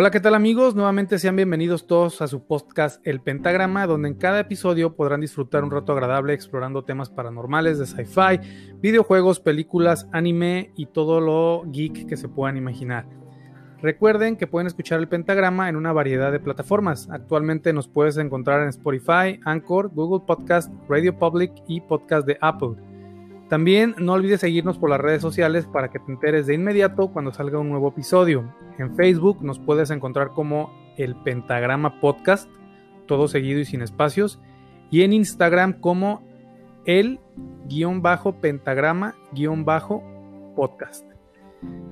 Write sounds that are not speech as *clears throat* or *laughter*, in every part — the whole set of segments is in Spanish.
Hola, ¿qué tal amigos? Nuevamente sean bienvenidos todos a su podcast El Pentagrama, donde en cada episodio podrán disfrutar un rato agradable explorando temas paranormales de sci-fi, videojuegos, películas, anime y todo lo geek que se puedan imaginar. Recuerden que pueden escuchar el pentagrama en una variedad de plataformas. Actualmente nos puedes encontrar en Spotify, Anchor, Google Podcast, Radio Public y Podcast de Apple. También no olvides seguirnos por las redes sociales para que te enteres de inmediato cuando salga un nuevo episodio. En Facebook nos puedes encontrar como el Pentagrama Podcast, todo seguido y sin espacios. Y en Instagram como el guion bajo pentagrama guion bajo podcast.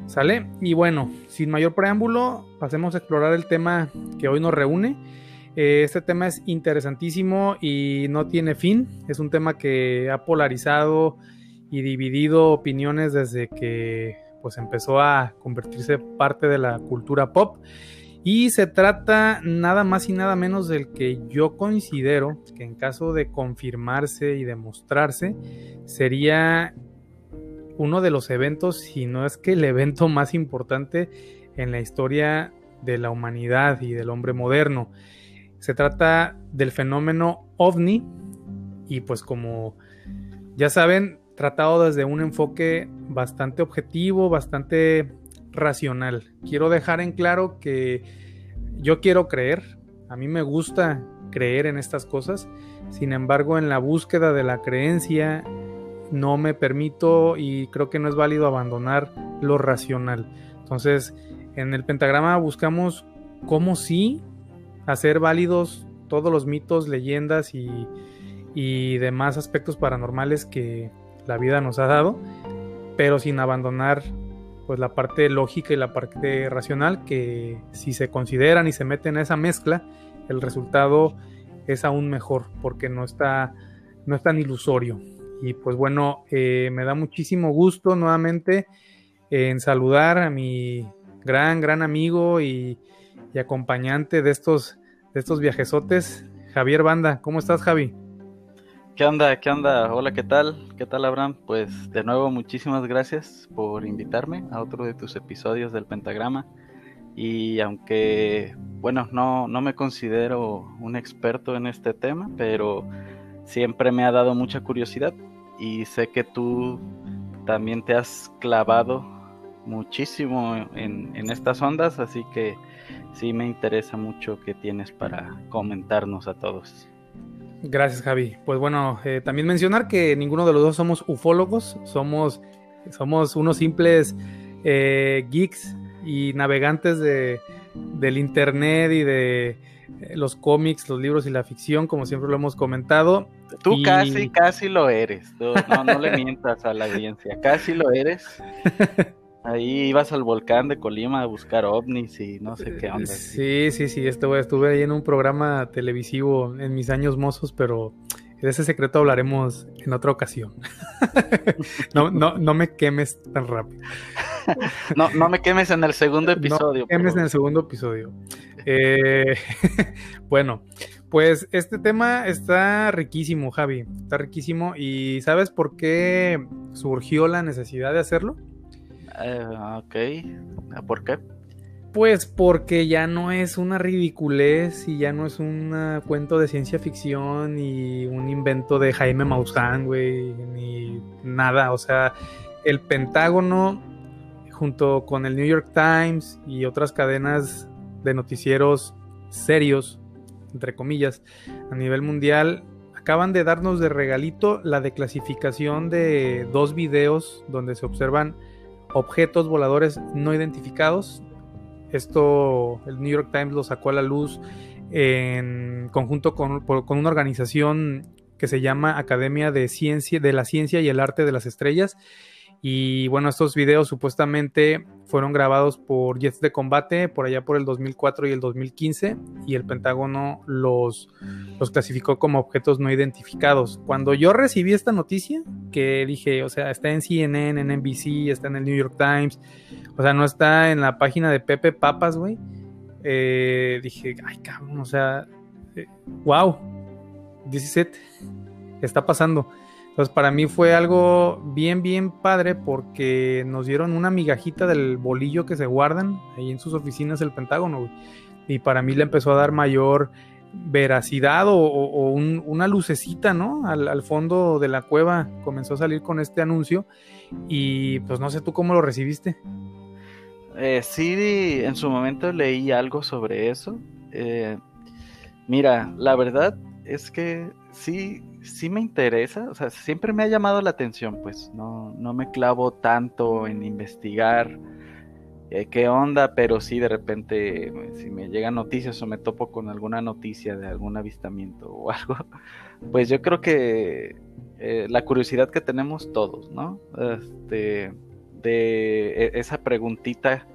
¿Sale? Y bueno, sin mayor preámbulo, pasemos a explorar el tema que hoy nos reúne. Eh, este tema es interesantísimo y no tiene fin. Es un tema que ha polarizado y dividido opiniones desde que pues empezó a convertirse parte de la cultura pop. Y se trata nada más y nada menos del que yo considero que en caso de confirmarse y demostrarse sería uno de los eventos, si no es que el evento *laughs* más importante en la historia de la humanidad y del hombre moderno. Se trata del fenómeno ovni y pues como ya saben, tratado desde un enfoque bastante objetivo, bastante racional. Quiero dejar en claro que yo quiero creer, a mí me gusta creer en estas cosas, sin embargo en la búsqueda de la creencia no me permito y creo que no es válido abandonar lo racional. Entonces, en el pentagrama buscamos cómo sí hacer válidos todos los mitos, leyendas y, y demás aspectos paranormales que, la vida nos ha dado, pero sin abandonar pues la parte lógica y la parte racional que si se consideran y se meten en esa mezcla, el resultado es aún mejor porque no está, no es tan ilusorio. Y pues bueno, eh, me da muchísimo gusto nuevamente en saludar a mi gran, gran amigo y, y acompañante de estos, de estos viajesotes, Javier Banda. ¿Cómo estás, Javi? ¿Qué onda? ¿Qué onda? Hola, ¿qué tal? ¿Qué tal, Abraham? Pues de nuevo, muchísimas gracias por invitarme a otro de tus episodios del Pentagrama. Y aunque, bueno, no, no me considero un experto en este tema, pero siempre me ha dado mucha curiosidad y sé que tú también te has clavado muchísimo en, en estas ondas, así que sí me interesa mucho que tienes para comentarnos a todos. Gracias, Javi. Pues bueno, eh, también mencionar que ninguno de los dos somos ufólogos, somos, somos unos simples eh, geeks y navegantes de, del internet y de eh, los cómics, los libros y la ficción, como siempre lo hemos comentado. Tú casi, casi lo eres. no, no le *laughs* mientas a la audiencia, casi lo eres. *laughs* Ahí ibas al volcán de Colima a buscar ovnis y no sé qué onda. Sí, sí, sí, estuve, estuve ahí en un programa televisivo en mis años mozos, pero de ese secreto hablaremos en otra ocasión. *laughs* no, no, no me quemes tan rápido. no, no me quemes en el segundo episodio. No me quemes en el segundo episodio. Eh, *laughs* bueno, pues este tema está riquísimo, Javi. Está riquísimo. ¿Y sabes por qué surgió la necesidad de hacerlo? Eh, ok, ¿por qué? Pues porque ya no es una ridiculez y ya no es un cuento de ciencia ficción y un invento de Jaime Maussan, güey, ni nada. O sea, el Pentágono, junto con el New York Times y otras cadenas de noticieros serios, entre comillas, a nivel mundial, acaban de darnos de regalito la declasificación de dos videos donde se observan objetos voladores no identificados. Esto el New York Times lo sacó a la luz en conjunto con, una organización que se llama Academia de Ciencia, de la Ciencia y el Arte de las Estrellas. Y bueno, estos videos supuestamente fueron grabados por jets de combate por allá por el 2004 y el 2015 y el Pentágono los, los clasificó como objetos no identificados. Cuando yo recibí esta noticia, que dije, o sea, está en CNN, en NBC, está en el New York Times, o sea, no está en la página de Pepe Papas, güey, eh, dije, ay, cabrón, o sea, wow, 17, está pasando. Para mí fue algo bien, bien padre porque nos dieron una migajita del bolillo que se guardan ahí en sus oficinas del Pentágono. Y para mí le empezó a dar mayor veracidad o, una lucecita, ¿no? Al, fondo de la cueva comenzó a salir con este anuncio y pues no sé tú cómo lo recibiste. Eh, sí, en su momento leí algo sobre eso. Eh, mira, la verdad es que sí, sí me interesa, o sea, siempre me ha llamado la atención, pues no, no me clavo tanto en investigar eh, qué onda, pero sí de repente si me llegan noticias o me topo con alguna noticia de algún avistamiento o *laughs* algo, pues yo creo que eh, la curiosidad que tenemos todos, ¿no? Este, de e, esa preguntita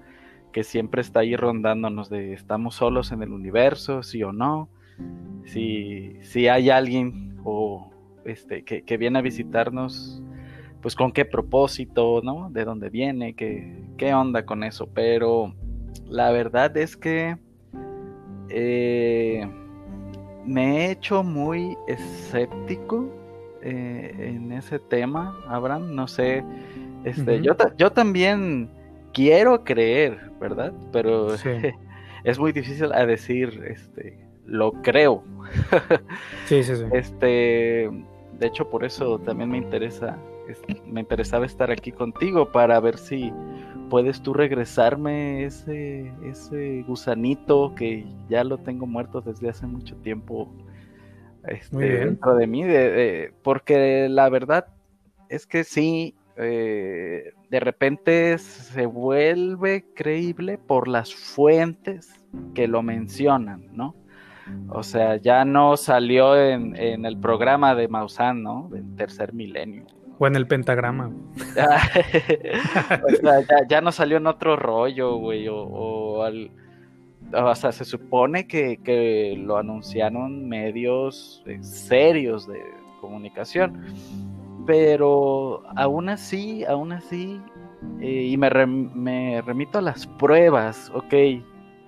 que siempre está ahí rondándonos de estamos solos en el universo, sí o no, si, si hay alguien o este que, que viene a visitarnos pues con qué propósito, ¿no? De dónde viene, qué, qué onda con eso. Pero la verdad es que eh, me he hecho muy escéptico eh, en ese tema, Abraham. No sé, este, yo, yo también quiero creer, ¿verdad? Pero *laughs* es muy difícil a decir, este, lo creo. sí, sí, sí. Este, de hecho, por eso también me interesa me interesaba estar aquí contigo para ver si puedes tú regresarme ese, ese gusanito que ya lo tengo muerto desde hace mucho tiempo este, dentro de mí, porque la verdad es que sí, eh, de repente se vuelve creíble por las fuentes que lo mencionan, ¿no? O sea, ya no salió en, en el programa de Maussan, ¿no? Del tercer milenio. O en el pentagrama. *laughs* ya, no salió en otro rollo, güey. O, o, sea, se supone que, lo anunciaron medios eh, serios de comunicación. Pero aún así, aún así, eh, y me, me, remito a las pruebas, ok.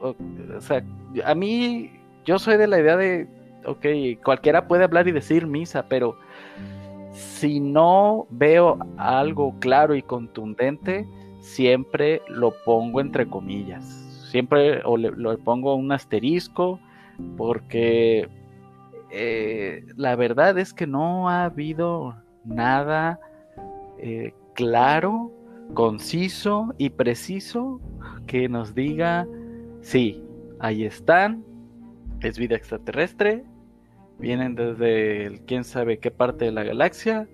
O, o sea, a mí, yo soy de la idea de, ok, cualquiera puede hablar y decir misa, pero si no veo algo claro y contundente, siempre lo pongo entre comillas. Siempre o le, pongo un asterisco porque eh, la verdad es que no ha habido nada eh, claro, conciso y preciso que nos diga, sí, ahí están, es vida extraterrestre, vienen desde el quién sabe qué parte de la galaxia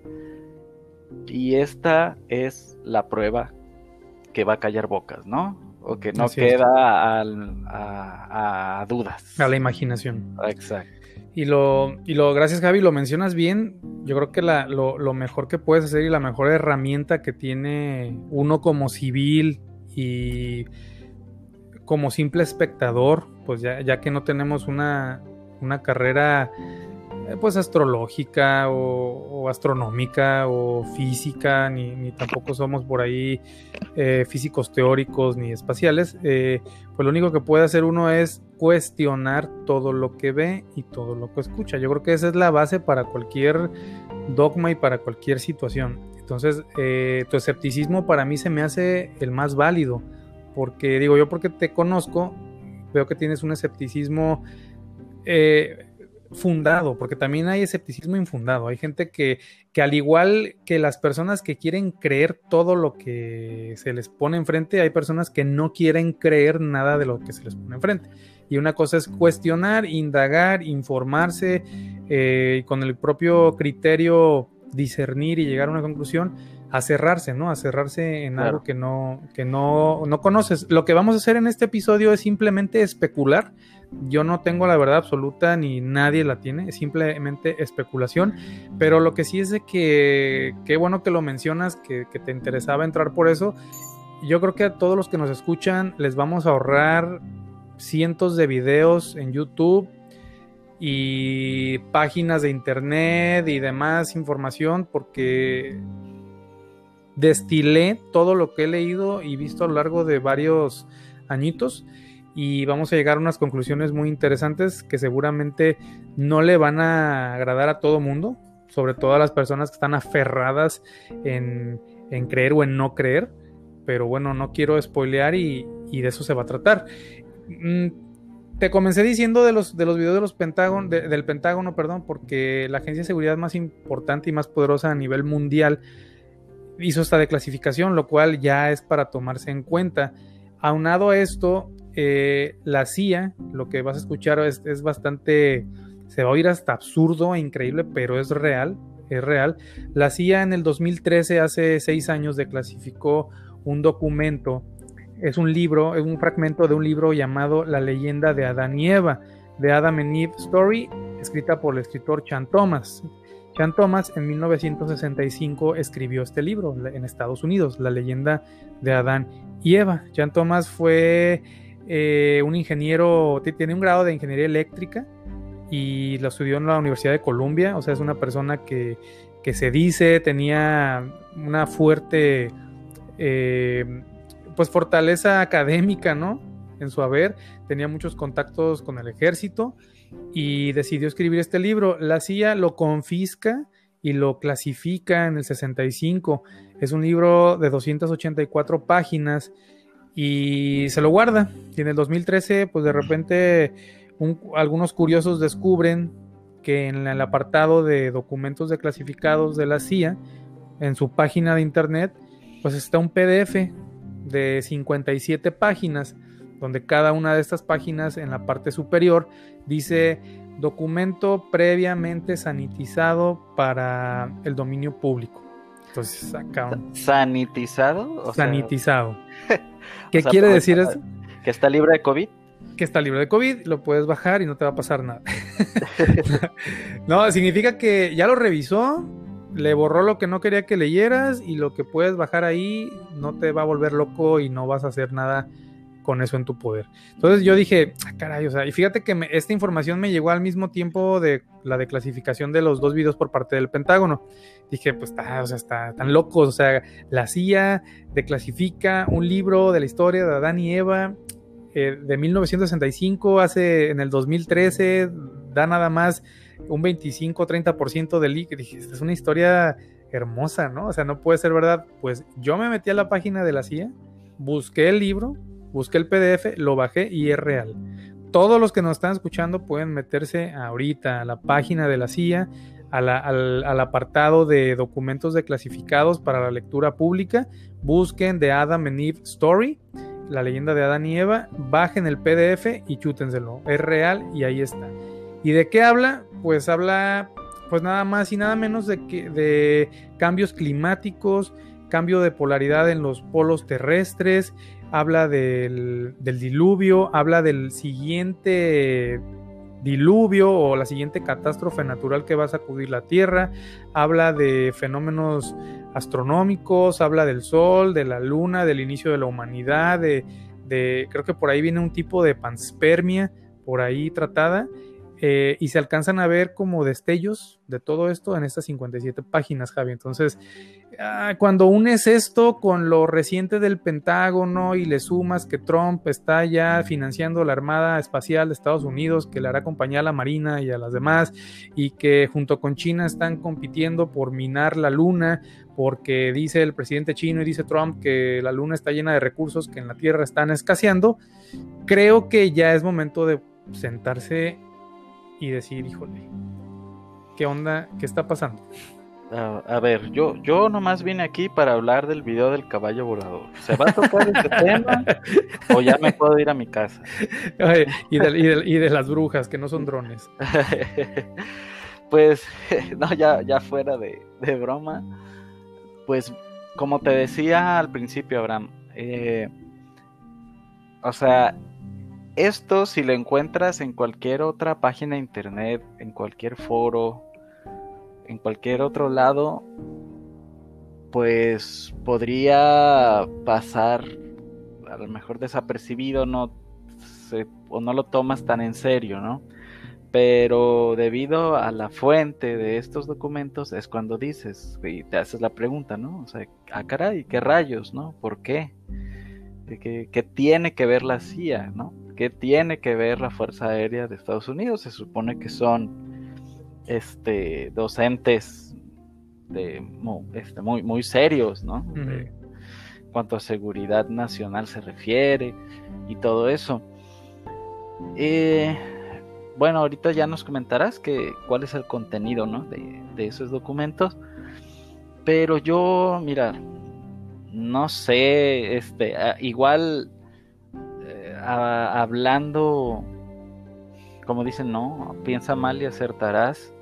y esta es la prueba que va a callar bocas, ¿no? O que no queda a, dudas. A la imaginación. Exacto. Y lo, y lo, gracias Javi, lo mencionas bien. Yo creo que la, lo, lo, mejor que puedes hacer y la mejor herramienta que tiene uno como civil y como simple espectador, pues ya, ya que no tenemos una, una carrera eh, pues astrológica o, astronómica o física, ni, tampoco somos por ahí eh, físicos teóricos ni espaciales, eh, pues lo único que puede hacer uno es cuestionar todo lo que ve y todo lo que escucha. Yo creo que esa es la base para cualquier dogma y para cualquier situación. Entonces, tu escepticismo para mí se me hace el más válido, porque digo yo porque te conozco, veo que tienes un escepticismo eh, fundado, porque también hay escepticismo infundado. Hay gente que, que, al igual que las personas que quieren creer todo lo que se les pone enfrente, hay personas que no quieren creer nada de lo que se les pone enfrente. Y una cosa es cuestionar, indagar, informarse eh, y con el propio criterio discernir y llegar a una conclusión a cerrarse, ¿no? A cerrarse en algo que no, que no, no conoces. Lo que vamos a hacer en este episodio es simplemente especular yo no tengo la verdad absoluta ni nadie la tiene, es simplemente especulación, pero lo que sí es de que qué bueno que lo mencionas, que, te interesaba entrar por eso. Yo creo que a todos los que nos escuchan les vamos a ahorrar cientos de videos en YouTube y páginas de internet y demás información porque destilé todo lo que he leído y visto a lo largo de varios añitos y vamos a llegar a unas conclusiones muy interesantes que seguramente no le van a agradar a todo mundo, sobre todo a las personas que están aferradas en, creer o en no creer. Pero bueno, no quiero spoilear y, de eso se va a tratar. Mm, te comencé diciendo de los, de los videos de los Pentágono, del Pentágono, perdón, porque la agencia de seguridad más importante y más poderosa a nivel mundial hizo esta declasificación, lo cual ya es para tomarse en cuenta. Aunado a esto, eh, la CIA, lo que vas a escuchar es, es, bastante, se va a oír hasta absurdo e increíble, pero es real, es real. La CIA en el 2013, hace seis años, declasificó un documento es un libro, es un fragmento de un libro llamado La leyenda de Adán y Eva, de Adam and Eve Story, escrita por el escritor Chan Thomas. Chan Thomas en 1965 escribió este libro en Estados Unidos, La leyenda de Adán y Eva. Chan Thomas fue eh, un ingeniero, tiene un grado de ingeniería eléctrica y lo estudió en la Universidad de Columbia, o sea, es una persona que, que se dice tenía una fuerte eh, pues fortaleza académica, ¿no? En su haber, tenía muchos contactos con el ejército y decidió escribir este libro. La CIA lo confisca y lo clasifica en el 65. Es un libro de 284 páginas y se lo guarda. Y en el 2013, pues de repente algunos curiosos descubren que en el apartado de documentos declasificados de la CIA, en su página de internet, pues está un PDF de 57 páginas, donde cada una de estas páginas en la parte superior dice documento previamente sanitizado para el dominio público. Entonces acá ¿Sanitizado? sanitizado. *laughs* ¿Qué quiere decir eso? ¿Que está libre de COVID? Que está libre de COVID, lo puedes bajar y no te va a pasar nada. *laughs* *laughs* no, significa que ya lo revisó, le borró lo que no quería que leyeras y lo que puedes bajar ahí no te va a volver loco y no vas a hacer nada con eso en tu poder. Entonces yo dije, ah, caray, o sea, y fíjate que esta información me llegó al mismo tiempo de la declasificación de los dos videos por parte del Pentágono. Dije, pues está, o sea, está tan locos, o sea, la CIA declasifica un libro de la historia de Adán y Eva eh, de 1965, hace en el 2013, da nada más un 25-30% del leak. Dije, es una historia hermosa, ¿no? O sea, no puede ser verdad. Pues yo me metí a la página de la CIA, busqué el libro, busqué el PDF, lo bajé y es real. Todos los que nos están escuchando pueden meterse ahorita a la página de la CIA, al, apartado de documentos declasificados para la lectura pública, busquen The Adam and Eve Story, la leyenda de Adán y Eva, bajen el PDF y chútenselo. Es real y ahí está. ¿Y de qué habla? Pues habla pues nada más y nada menos de, que, de cambios climáticos, cambio de polaridad en los polos terrestres, habla del, del, diluvio, habla del siguiente diluvio o la siguiente catástrofe natural que va a sacudir la Tierra, habla de fenómenos astronómicos, habla del Sol, de la Luna, del inicio de la humanidad, de, de creo que por ahí viene un tipo de panspermia por ahí tratada eh, y se alcanzan a ver como destellos de todo esto en estas 57 páginas, Javi. Entonces, ah, cuando unes esto con lo reciente del Pentágono y le sumas que Trump está ya financiando la Armada Espacial de Estados Unidos, que le hará compañía a la Marina y a las demás, y que junto con China están compitiendo por minar la Luna, porque dice el presidente chino y dice Trump que la Luna está llena de recursos que en la Tierra están escaseando, creo que ya es momento de sentarse y decir, híjole, ¿qué onda? ¿Qué está pasando? A, ver, yo, yo nomás vine aquí para hablar del video del caballo volador. ¿Se va a tocar este *laughs* tema o ya me puedo ir a mi casa? y, de, y, de, las brujas, que no son drones. *laughs* pues, *laughs* no, ya, ya fuera de, de, broma. Pues, como te decía al principio, Abraham, eh, o sea, esto si lo encuentras en cualquier otra página de internet, en cualquier foro, en cualquier otro lado, pues podría pasar a lo mejor desapercibido, no o no lo tomas tan en serio, ¿no? Pero debido a la fuente de estos documentos es cuando dices y te haces la pregunta, ¿no? O sea, ah, caray, ¿qué rayos, no? ¿Por qué? ¿Qué, qué tiene que ver la CIA, no? ¿Qué tiene que ver la Fuerza Aérea de Estados Unidos? Se supone que son este, docentes de, este, muy, muy serios, ¿no? cuanto a seguridad nacional se refiere y todo eso. Eh, bueno, ahorita ya nos comentarás que, cuál es el contenido ¿no? de, esos documentos. Pero yo, mira, no sé, este, igual hablando, como dicen, no, piensa mal y acertarás.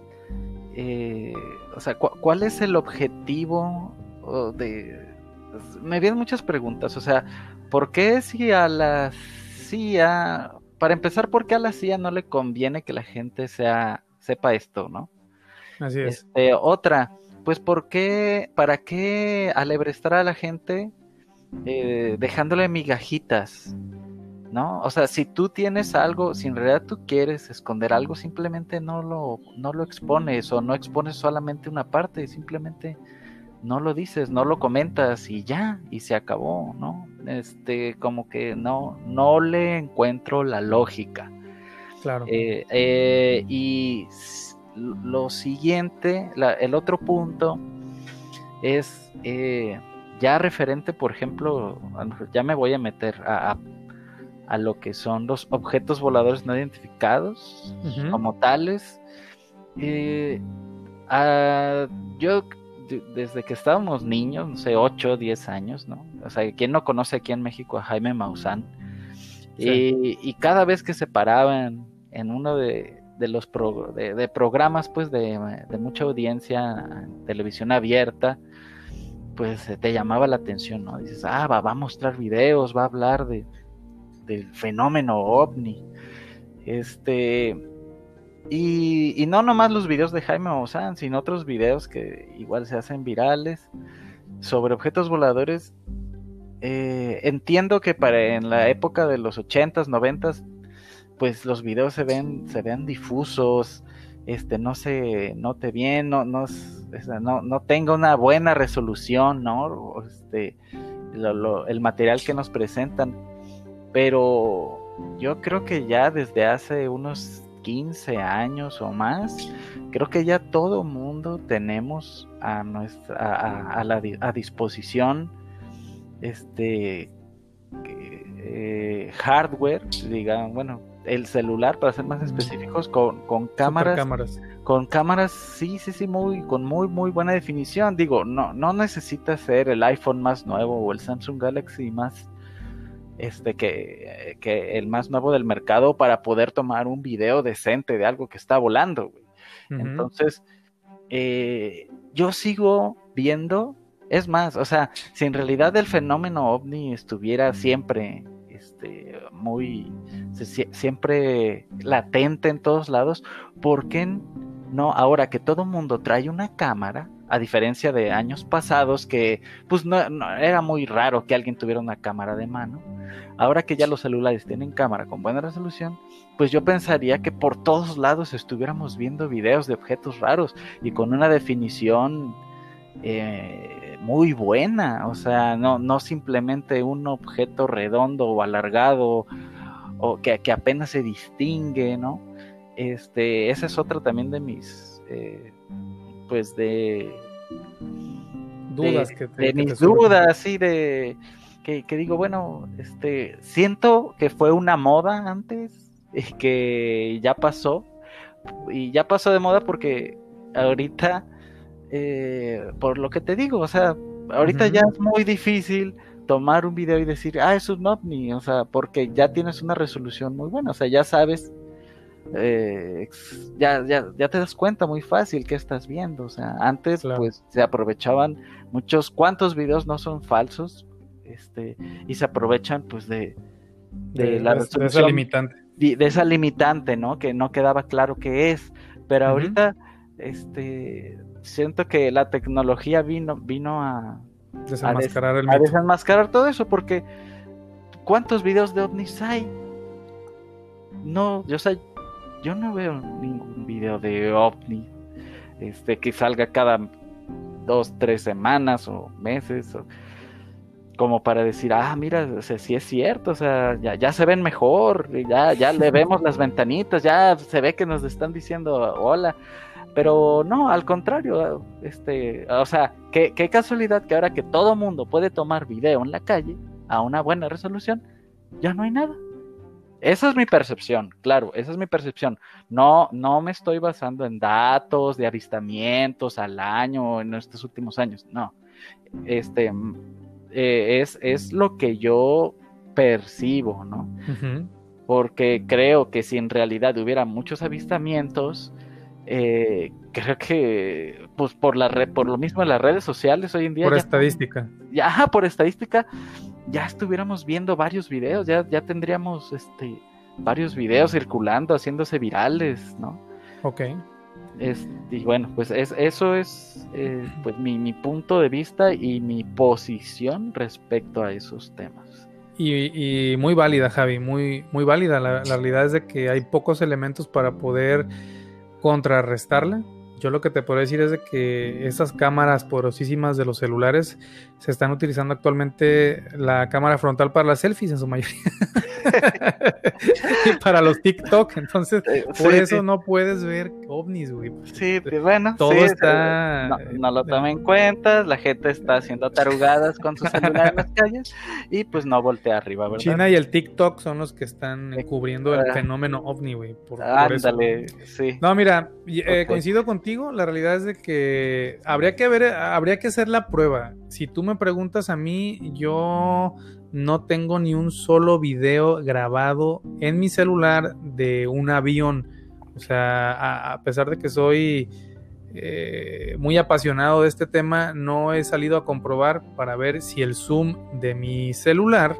Eh, o sea, ¿cuál es el objetivo de, me vienen muchas preguntas. O sea, ¿por qué si a la CIA, para empezar, ¿por qué a la CIA no le conviene que la gente sea, sepa esto, no? Así es. Este, otra, pues ¿por qué, para qué alebrestar a la gente eh, dejándole migajitas? ¿No? O sea, si tú tienes algo, si en realidad tú quieres esconder algo, simplemente no lo, no lo expones o no expones solamente una parte, simplemente no lo dices, no lo comentas y ya, y se acabó, ¿no? Este, como que no, no le encuentro la lógica. Claro. Eh, eh, y lo siguiente, el otro punto es eh, ya referente, por ejemplo, ya me voy a meter a, a, lo que son los objetos voladores no identificados como tales. Ah, yo desde que estábamos niños, no sé, 8 o 10 años, ¿no? O sea, ¿quién no conoce aquí en México a Jaime Maussan? Y, cada vez que se paraban en uno de, los de, programas, pues, de, mucha audiencia, televisión abierta, pues te llamaba la atención, ¿no? Dices, ah, va, va a mostrar videos, va a hablar de, del fenómeno ovni. Este, y, no nomás los videos de Jaime Maussan, sino otros videos que igual se hacen virales sobre objetos voladores. Eh, entiendo que para en la época de los 80s, 90s, pues los videos se ven, se ven difusos, este, no se note bien, no, no, no, no tenga una buena resolución, ¿no? Este, el material que nos presentan. Pero yo creo que ya desde hace unos 15 años o más, creo que ya todo mundo tenemos a nuestra a, la, a disposición este eh, hardware, digan, bueno, el celular para ser más específicos con, con cámaras, cámaras, con cámaras sí, sí, sí, muy con muy muy buena definición. Digo, no no necesita ser el iPhone más nuevo o el Samsung Galaxy más este que, el más nuevo del mercado para poder tomar un video decente de algo que está volando. Entonces, eh, yo sigo viendo, es más, o sea, si en realidad el fenómeno ovni estuviera siempre este, muy, siempre latente en todos lados, ¿por qué no ahora que todo mundo trae una cámara? A diferencia de años pasados que pues no, era muy raro que alguien tuviera una cámara de mano. Ahora que ya los celulares tienen cámara con buena resolución, pues yo pensaría que por todos lados estuviéramos viendo videos de objetos raros y con una definición eh, muy buena, o sea, no, no simplemente un objeto redondo o alargado o que, apenas se distingue, ¿no? Este, esa es otra también de mis eh, pues de dudas de, que mis dudas sí de que, digo bueno este siento que fue una moda antes y que ya pasó y ya pasó de moda porque ahorita eh, por lo que te digo o sea ahorita ya es muy difícil tomar un video y decir ah es un ovni o sea porque ya tienes una resolución muy buena o sea ya sabes eh, ya, ya, ya te das cuenta muy fácil que estás viendo. O sea, antes pues se aprovechaban muchos, cuantos videos no son falsos, este, y se aprovechan pues de, de, la de esa limitante. De, esa limitante, ¿no? Que no quedaba claro qué es. Pero ahorita, este, siento que la tecnología vino, vino a desenmascarar, el a desenmascarar todo eso, porque ¿cuántos videos de ovnis hay? No, yo sé, yo no veo ningún video de ovni este, que salga cada dos, tres semanas o meses, como para decir, ah, mira, o sea, sí es cierto, o sea, ya, ya se ven mejor, ya, ya le vemos las ventanitas, ya se ve que nos están diciendo hola, Pero no, al contrario, este, o sea, qué, qué casualidad que ahora que todo mundo puede tomar video en la calle a una buena resolución, ya no hay nada. Esa es mi percepción, claro, esa es mi percepción. No, no me estoy basando en datos de avistamientos al año en estos últimos años, no. Este eh, es, es, lo que yo percibo, ¿no? Porque creo que si en realidad hubiera muchos avistamientos, eh, creo que pues por la red, por lo mismo en las redes sociales hoy en día. Por estadística. Ya, por estadística, ya estuviéramos viendo varios videos, ya, ya tendríamos este varios videos circulando, haciéndose virales, ¿no? Ok. y bueno, pues es, eso es eh, pues mi, mi, punto de vista y mi posición respecto a esos temas. Y, y muy válida, Javi, muy, muy válida. La, la, realidad es de que hay pocos elementos para poder contrarrestarla. Yo lo que te puedo decir es de que esas cámaras porosísimas de los celulares se están utilizando actualmente la cámara frontal para las selfies en su mayoría. *laughs* y para los TikTok, entonces eh, por eso no puedes ver ovnis, güey. Sí, pues, bueno, todo está no, lo toma en cuenta, la gente está haciendo tarugadas con su celular en las calles y pues no voltea arriba, ¿verdad? China y el TikTok son los que están cubriendo el ah. fenómeno ovni, güey. Ándale, sí. No, mira, eh, coincido contigo la realidad es de que habría que ver, que hacer la prueba. Si tú me preguntas a mí, yo no tengo ni un solo video grabado en mi celular de un avión. O sea, a, pesar de que soy eh, muy apasionado de este tema, no he salido a comprobar para ver si el zoom de mi celular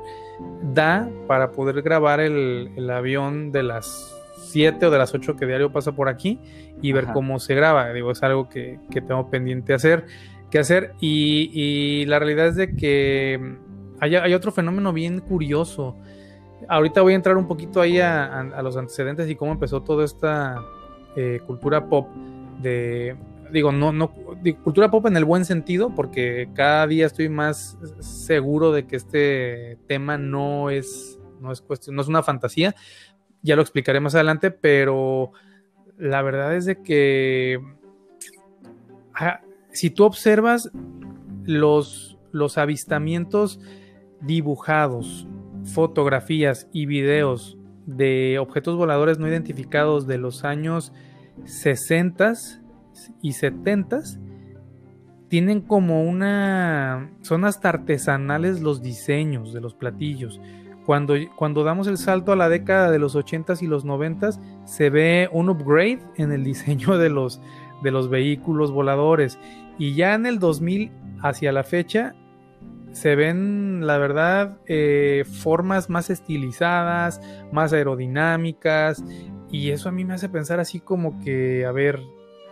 da para poder grabar el avión de las 7 o de las 8 que diario pasa por aquí y ver cómo se graba. Digo, es algo que, tengo pendiente hacer, que hacer. Y, la realidad es de que hay, otro fenómeno bien curioso. Ahorita voy a entrar un poquito ahí a, los antecedentes y cómo empezó toda esta eh, cultura pop de digo, no, no, cultura pop en el buen sentido, porque cada día estoy más seguro de que este tema no es, no es cuestión, no es una fantasía, ya lo explicaré más adelante, pero la verdad es de que ah, si tú observas los, los avistamientos dibujados, fotografías y videos de objetos voladores no identificados de los años 60 y 70 tienen como una son hasta artesanales los diseños de los platillos cuando, cuando damos el salto a la década de los 80s y los 90s, se ve un upgrade en el *laughs* diseño de los, de los vehículos voladores. Y ya en el 2000 hacia la fecha, se ven, la verdad, eh, formas más estilizadas, más aerodinámicas. Y eso a mí me hace pensar así como que, a ver,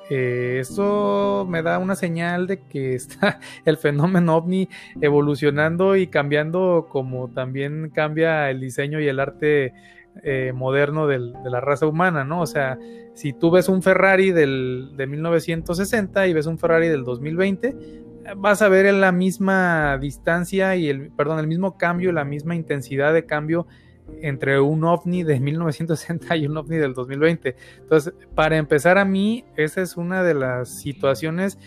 eh, esto me da una señal de que *laughs* está el fenómeno ovni evolucionando y cambiando como también cambia el diseño y el arte eh, moderno de la raza humana, ¿no? O sea, si tú ves un Ferrari del, de 1960 y ves un Ferrari del 2020, vas a ver en la misma distancia y el, perdón, el mismo cambio, la misma intensidad de cambio entre un ovni de 1960 y un ovni del 2020. Entonces, para empezar a mí, esa es una de las situaciones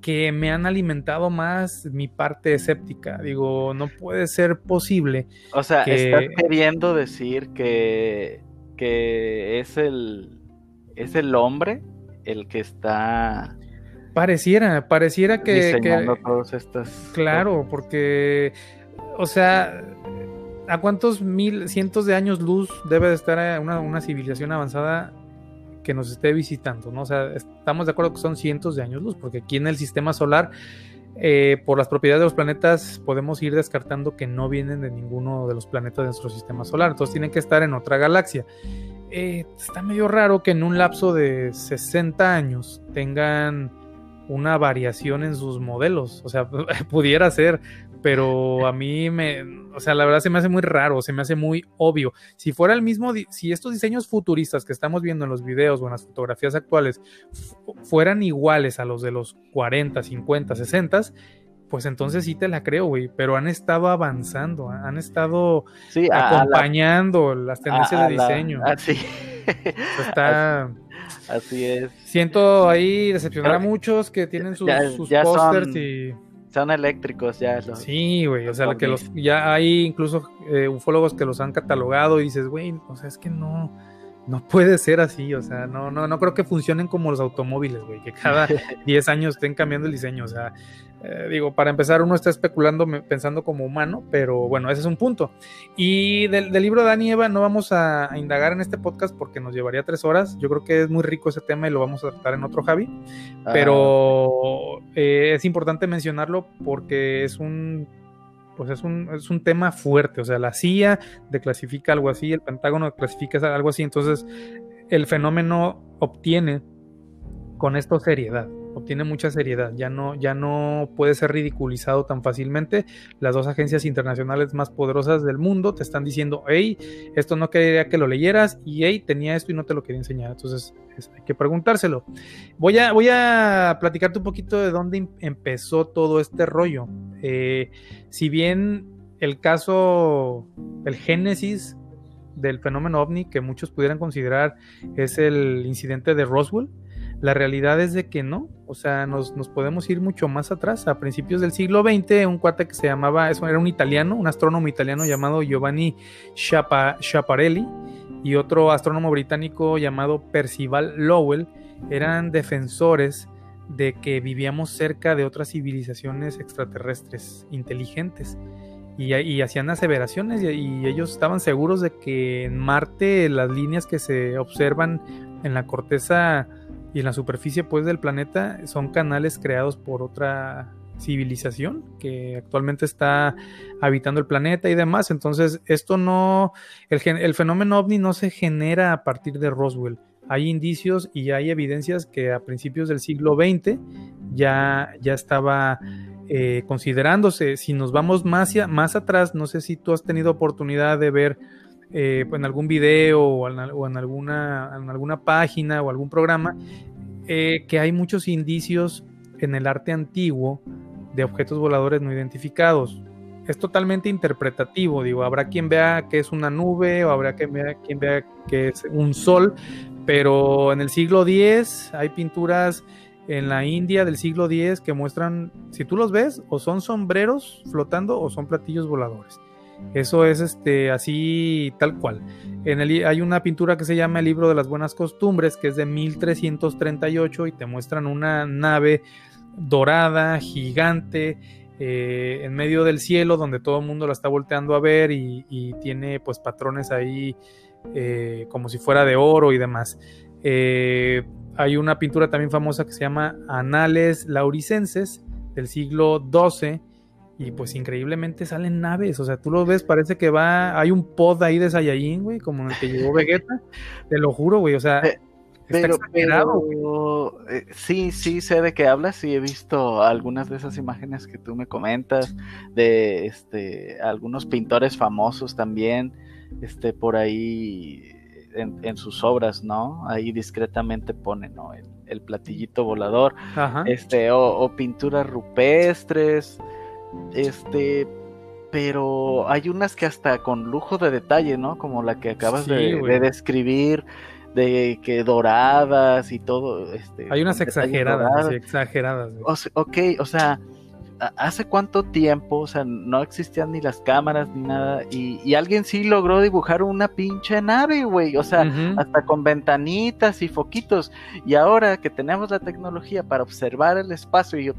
que me han alimentado más mi parte escéptica. Digo, no puede ser posible. O sea, estás queriendo decir que, que es el es el hombre el que está pareciera, pareciera que, diseñando todas estas claro, porque o sea, ¿a cuántos mil, cientos de años luz debe de estar una, civilización avanzada que nos esté visitando? ¿no? O sea, estamos de acuerdo que son cientos de años luz, porque aquí en el sistema solar, eh, por las propiedades de los planetas, podemos ir descartando que no vienen de ninguno de los planetas de nuestro sistema solar, entonces tienen que estar en otra galaxia. Eh, está medio raro que en un lapso de 60 años tengan una variación en sus modelos. O sea, *laughs* pudiera ser, pero a mí me, o sea, la verdad se me hace muy raro, se me hace muy obvio. Si fuera el mismo, si estos diseños futuristas que estamos viendo en los videos o en las fotografías actuales fueran iguales a los de los 40, 50, 60, pues entonces sí te la creo, güey, pero han estado avanzando, han estado acompañando las tendencias de diseño. *laughs* sí. Está. Así es. Siento ahí decepcionar a muchos que tienen sus, pósters y. Son eléctricos ya. Sí, güey. O sea, que los, ya hay incluso eh, ufólogos que los han catalogado y dices, güey, o sea, es que no no puede ser así, o sea, no, no, no creo que funcionen como los automóviles, güey, que cada *laughs* 10 años estén cambiando el diseño, o sea, eh, digo, para empezar uno está especulando pensando como humano, pero bueno, ese es un punto. Y del, libro de Dani Eva no vamos a, indagar en este podcast porque nos llevaría tres horas, yo creo que es muy rico ese tema y lo vamos a tratar en otro Javi, ah, pero eh, es importante mencionarlo porque es un pues es un, es un tema fuerte, o sea, la CIA declasifica algo así, el Pentágono clasifica algo así, entonces el fenómeno obtiene con esto seriedad obtiene mucha seriedad, ya no, ya no puede ser ridiculizado tan fácilmente. Las dos agencias internacionales más poderosas del mundo te están diciendo, hey, esto no quería que lo leyeras y hey, tenía esto y no te lo quería enseñar. Entonces hay que preguntárselo. Voy a, voy a platicarte un poquito de dónde em, empezó todo este rollo. Eh, si bien el caso, el génesis del fenómeno ovni que muchos pudieran considerar es el incidente de Roswell, la realidad es de que no, o sea, nos, podemos ir mucho más atrás. A principios del siglo XX, un cuate que se llamaba, era un italiano, un astrónomo italiano llamado Giovanni Schiaparelli y otro astrónomo británico llamado Percival Lowell eran defensores de que vivíamos cerca de otras civilizaciones extraterrestres inteligentes. Y, hacían aseveraciones y, ellos estaban seguros de que en Marte las líneas que se observan en la corteza y en la superficie pues del planeta son canales creados por otra civilización que actualmente está habitando el planeta y demás. Entonces, esto no, el, el, fenómeno ovni no se genera a partir de Roswell. Hay indicios y hay evidencias que a principios del siglo XX ya, ya estaba eh, considerándose. Si nos vamos más, más atrás, no sé si tú has tenido oportunidad de ver eh, en algún video o en, alguna, en alguna página o algún programa, eh, que hay muchos indicios en el arte antiguo de objetos voladores no identificados. Es totalmente interpretativo, digo, habrá quien vea que es una nube o habrá quien vea, quien vea que es un sol, pero en el siglo X hay pinturas en la India del siglo X que muestran, si tú los ves, o son sombreros flotando o son platillos voladores. Eso es este así tal cual. En el, hay una pintura que se llama El libro de las buenas costumbres, que es de 1338 y te muestran una nave dorada, gigante, eh, en medio del cielo, donde todo el mundo la está volteando a ver y, tiene pues patrones ahí eh, como si fuera de oro y demás. Eh, hay una pintura también famosa que se llama Anales Lauricenses del siglo XII y pues increíblemente salen naves, o sea, tú lo ves, parece que va, hay un pod ahí de Saiyajin, güey, como en el que llegó Vegeta, *laughs* te lo juro, güey, o sea, pero, pero eh, sí, sí sé de qué hablas, sí he visto algunas de esas imágenes que tú me comentas, de este, algunos pintores famosos también, este, por ahí en, sus obras, ¿no? Ahí discretamente ponen, ¿no? El, platillito volador, este, o, o pinturas rupestres, este, pero hay unas que hasta con lujo de detalle, ¿no? Como la que acabas de, describir, de que doradas y todo. Este, hay unas exageradas, exageradas. ok, o sea, ¿hace cuánto tiempo? O sea, no existían ni las cámaras ni nada. Y, alguien sí logró dibujar una pinche nave, güey. O sea, hasta con ventanitas y foquitos. Y ahora que tenemos la tecnología para observar el espacio y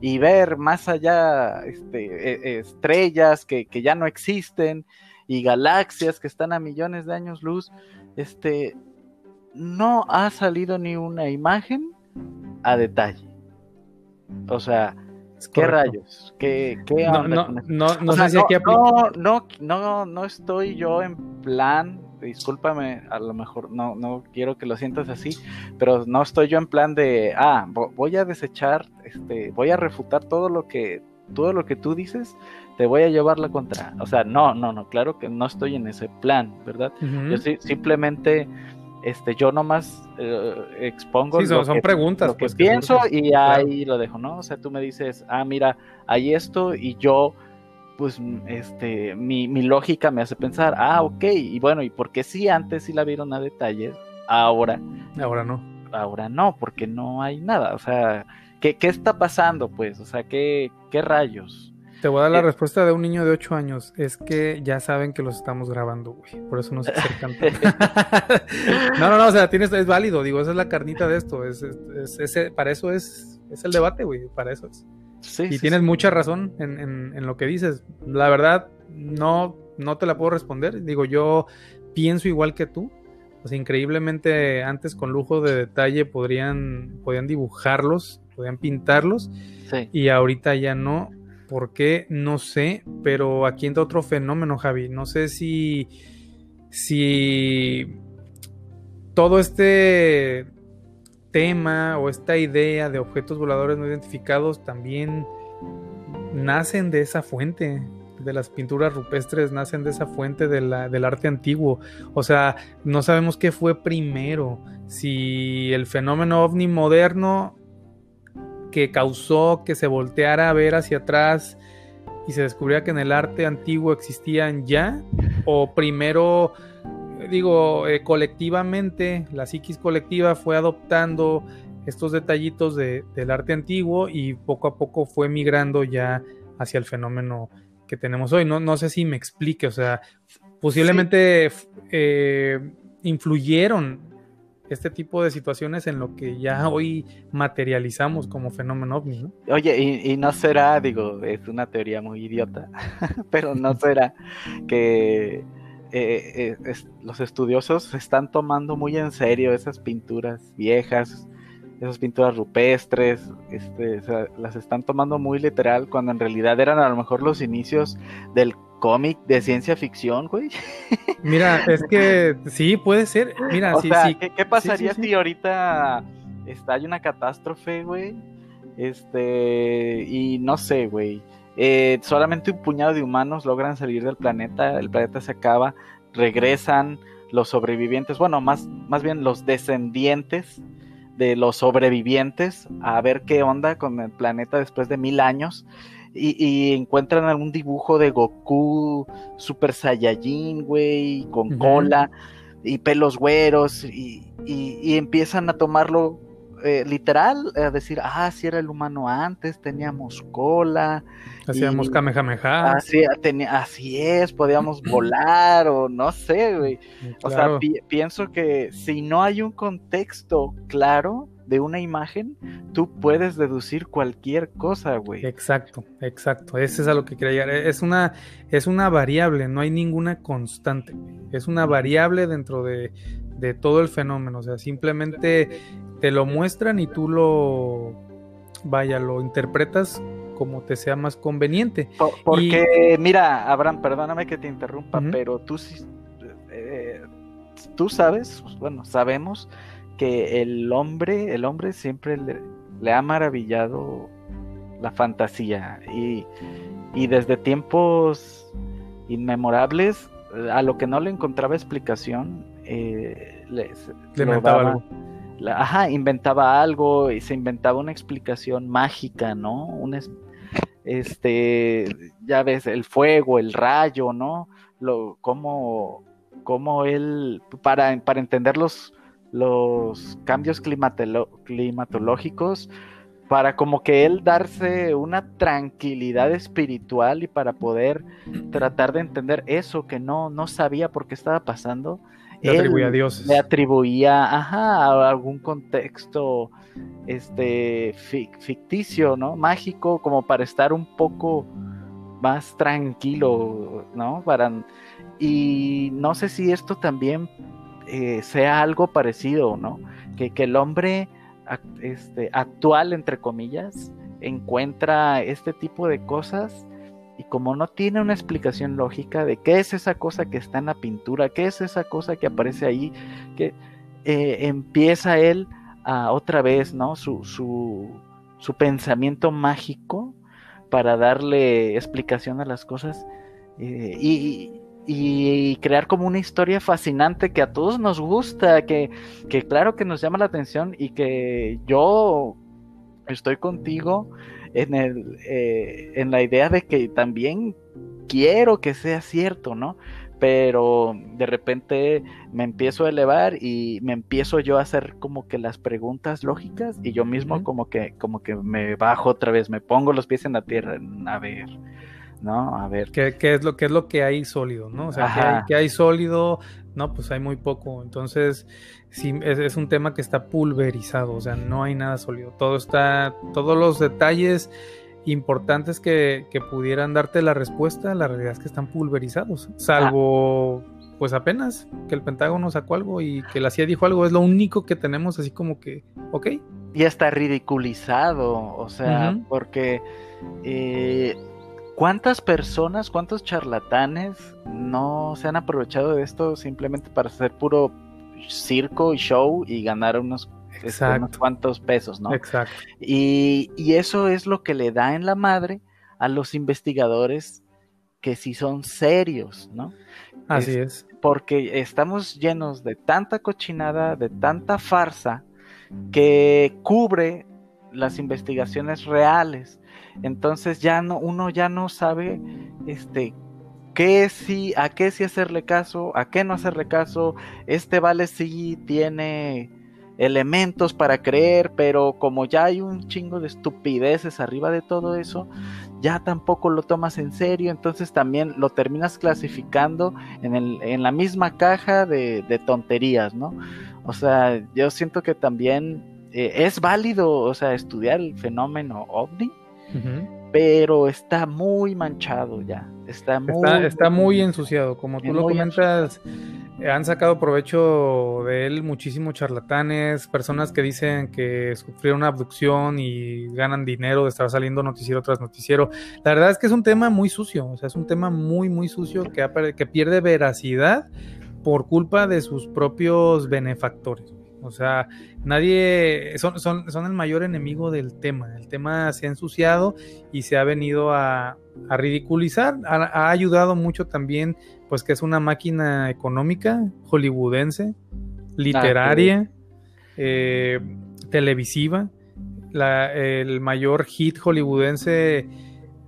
y ver más allá este, e, estrellas que, ya no existen y galaxias que están a millones de años luz, este, no ha salido ni una imagen a detalle. O sea, ¿qué rayos? ¿Qué, qué no, no, no, no, no, no, no estoy yo en plan discúlpame, a lo mejor no, no quiero que lo sientas así, pero no estoy yo en plan de, ah, voy a desechar, este, voy a refutar todo lo que, todo lo que tú dices, te voy a llevar la contra. O sea, no, no, no, claro que no estoy en ese plan, ¿verdad? Yo simplemente, este, yo nomás eh, expongo. Sí, son, son preguntas. Lo que pues, pienso y ahí lo dejo, ¿no? O sea, tú me dices, ah, mira, hay esto y yo pues este, mi, mi, lógica me hace pensar, ah, ok, y bueno, ¿y por qué sí antes sí la vieron a detalles? Ahora. Ahora no. Ahora no, porque no hay nada. O sea, ¿qué, qué está pasando, pues? O sea, ¿qué, qué rayos? Te voy a dar la respuesta de un niño de 8 años. Es que ya saben que los estamos grabando, güey. Por eso no se acercan. *laughs* *laughs* no, no, no, o sea, tienes, es válido. Digo, esa es la carnita de esto. Es, es, para eso es, es el debate, güey. Para eso es. Sí, y tienes mucha razón en, en, lo que dices. La verdad, no, no te la puedo responder. Digo, yo pienso igual que tú. O sea, increíblemente antes con lujo de detalle podrían, podían dibujarlos, podían pintarlos. Y ahorita ya no. ¿Por qué? No sé, pero aquí entra otro fenómeno, Javi. No sé si, si todo este tema o esta idea de objetos voladores no identificados también nacen de esa fuente, de las pinturas rupestres, nacen de esa fuente del arte antiguo. O sea, no sabemos qué fue primero, si el fenómeno ovni moderno que causó que se volteara a ver hacia atrás y se descubriera que en el arte antiguo existían ya, o primero, digo, eh, colectivamente, la psiquis colectiva fue adoptando estos detallitos de, del arte antiguo y poco a poco fue migrando ya hacia el fenómeno que tenemos hoy. No, no sé si me explique, o sea, posiblemente eh, influyeron este tipo de situaciones en lo que ya hoy materializamos como fenómeno ovni, ¿no? Oye, y, no será, digo, es una teoría muy idiota, *laughs* pero no será que eh, eh, los estudiosos están tomando muy en serio esas pinturas viejas, esas pinturas rupestres, este, las están tomando muy literal cuando en realidad eran a lo mejor los inicios del cómic de ciencia ficción, güey. *laughs* Mira, es que sí, puede ser. Mira, sí, sí. ¿qué, pasaría si ahorita está, hay una catástrofe, güey? Este, y no sé, güey. Eh, solamente un puñado de humanos logran salir del planeta, el planeta se acaba, regresan los sobrevivientes, bueno, más, más bien los descendientes de los sobrevivientes a ver qué onda con el planeta después de mil años y, encuentran algún dibujo de Goku Super Saiyajin, güey, con cola y pelos güeros y, empiezan a tomarlo eh, literal, a decir, ah, si era el humano antes, teníamos cola. Hacíamos Kamehameha. Así, así es, podíamos *clears throat* volar o no sé, güey. O sea, pienso que si no hay un contexto claro, de una imagen, tú puedes deducir cualquier cosa, güey. Exacto, exacto. Ese es a lo que quería llegar. Es una, es una variable, no hay ninguna constante. Es una variable dentro de, de todo el fenómeno. O sea, simplemente te lo muestran y tú lo, vaya, lo interpretas como te sea más conveniente. porque, mira, Abraham, perdóname que te interrumpa, pero tú, eh, tú sabes, bueno, sabemos que el hombre, el hombre siempre le, ha maravillado la fantasía y, desde tiempos inmemorables a lo que no le encontraba explicación eh, le inventaba algo. ajá, inventaba algo y se inventaba una explicación mágica, ¿no? Un este, ya ves, el fuego, el rayo, ¿no? Lo, cómo, cómo él, para, para entender los, los cambios climatológicos para como que él darse una tranquilidad espiritual y para poder tratar de entender eso que no, no sabía por qué estaba pasando. Le atribuía a Dios. Le atribuía a algún contexto este ficticio, ¿no? Mágico, como para estar un poco más tranquilo, ¿no? Para, y no sé si esto también eh, sea algo parecido, ¿no? Que, el hombre este, actual, entre comillas, encuentra este tipo de cosas y como no tiene una explicación lógica de qué es esa cosa que está en la pintura, qué es esa cosa que aparece ahí, que eh, empieza él a otra vez, ¿no? Su, su, su pensamiento mágico para darle explicación a las cosas. Eh, y, y crear como una historia fascinante que a todos nos gusta, que, claro que nos llama la atención y que yo estoy contigo en, el, eh, en la idea de que también quiero que sea cierto, ¿no? Pero de repente me empiezo a elevar y me empiezo yo a hacer como que las preguntas lógicas y yo mismo como que como que me bajo otra vez, me pongo los pies en la tierra, a ver, ¿no? A ver. ¿Qué, es, lo, qué es lo que hay sólido, ¿no? O sea, ¿qué hay, hay, sólido? No, pues hay muy poco. Entonces, sí, es, un tema que está pulverizado, o sea, no hay nada sólido. Todo está, todos los detalles importantes que, pudieran darte la respuesta, la realidad es que están pulverizados, salvo pues apenas que el Pentágono sacó algo y que la CIA dijo algo, es lo único que tenemos así como que, ok. Y está ridiculizado, o sea, porque eh, ¿cuántas personas, cuántos charlatanes no se han aprovechado de esto simplemente para hacer puro circo y show y ganar unos este, unos cuantos pesos, ¿no? Exacto. Y, y, eso es lo que le da en la madre a los investigadores que sí son serios, ¿no? Así es, Porque estamos llenos de tanta cochinada, de tanta farsa, que cubre las investigaciones reales. Entonces ya no, uno ya no sabe este qué sí, a qué sí hacerle caso, a qué no hacerle caso. Este vale sí tiene elementos para creer, pero como ya hay un chingo de estupideces arriba de todo eso, ya tampoco lo tomas en serio, entonces también lo terminas clasificando en, el, en la misma caja de, tonterías, ¿no? O sea, yo siento que también eh, es válido, o sea, estudiar el fenómeno ovni, pero está muy manchado ya. Está muy, está, muy ensuciado. Como tú lo comentas, han sacado provecho de él muchísimos charlatanes, personas que dicen que sufrieron una abducción y ganan dinero de estar saliendo noticiero tras noticiero. La verdad es que es un tema muy sucio, o sea, es un tema muy, muy sucio que, que pierde veracidad por culpa de sus propios benefactores. O sea, nadie, son, son, son, el mayor enemigo del tema. El tema se ha ensuciado y se ha venido a, ridiculizar. Ha, ayudado mucho también, pues que es una máquina económica, hollywoodense, literaria, eh, televisiva. el mayor hit hollywoodense,